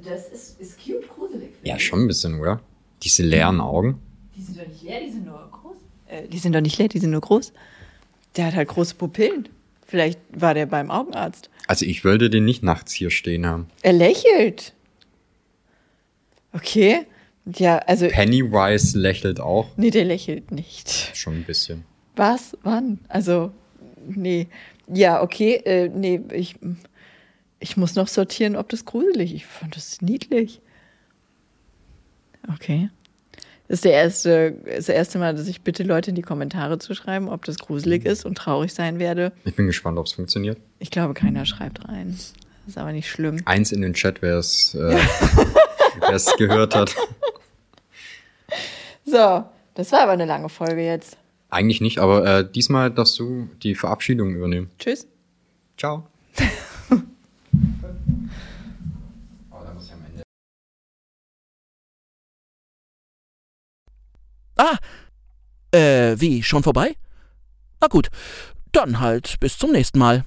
das ist, ist cute gruselig. Ja, schon ein bisschen, oder? Diese leeren Augen. Die sind doch nicht leer, die sind nur groß. Äh, die sind doch nicht leer, die sind nur groß. Der hat halt große Pupillen. Vielleicht war der beim Augenarzt. Also ich würde den nicht nachts hier stehen haben. Er lächelt. Okay. Ja, also, Pennywise lächelt auch. nee, der lächelt nicht. Schon ein bisschen. Was? Wann? Also, nee. Ja, okay, äh, nee, ich, ich muss noch sortieren, ob das gruselig Ich fand das niedlich. Okay. Das ist der erste, das erste Mal, dass ich bitte Leute in die Kommentare zu schreiben, ob das gruselig ist und traurig sein werde. Ich bin gespannt, ob es funktioniert. Ich glaube, keiner schreibt rein. Das ist aber nicht schlimm. Eins in den Chat, wer es äh, gehört hat. So, das war aber eine lange Folge jetzt. Eigentlich nicht, aber äh, diesmal darfst du die Verabschiedung übernehmen. Tschüss. Ciao. Ah, äh, wie, schon vorbei? Na gut, dann halt bis zum nächsten Mal.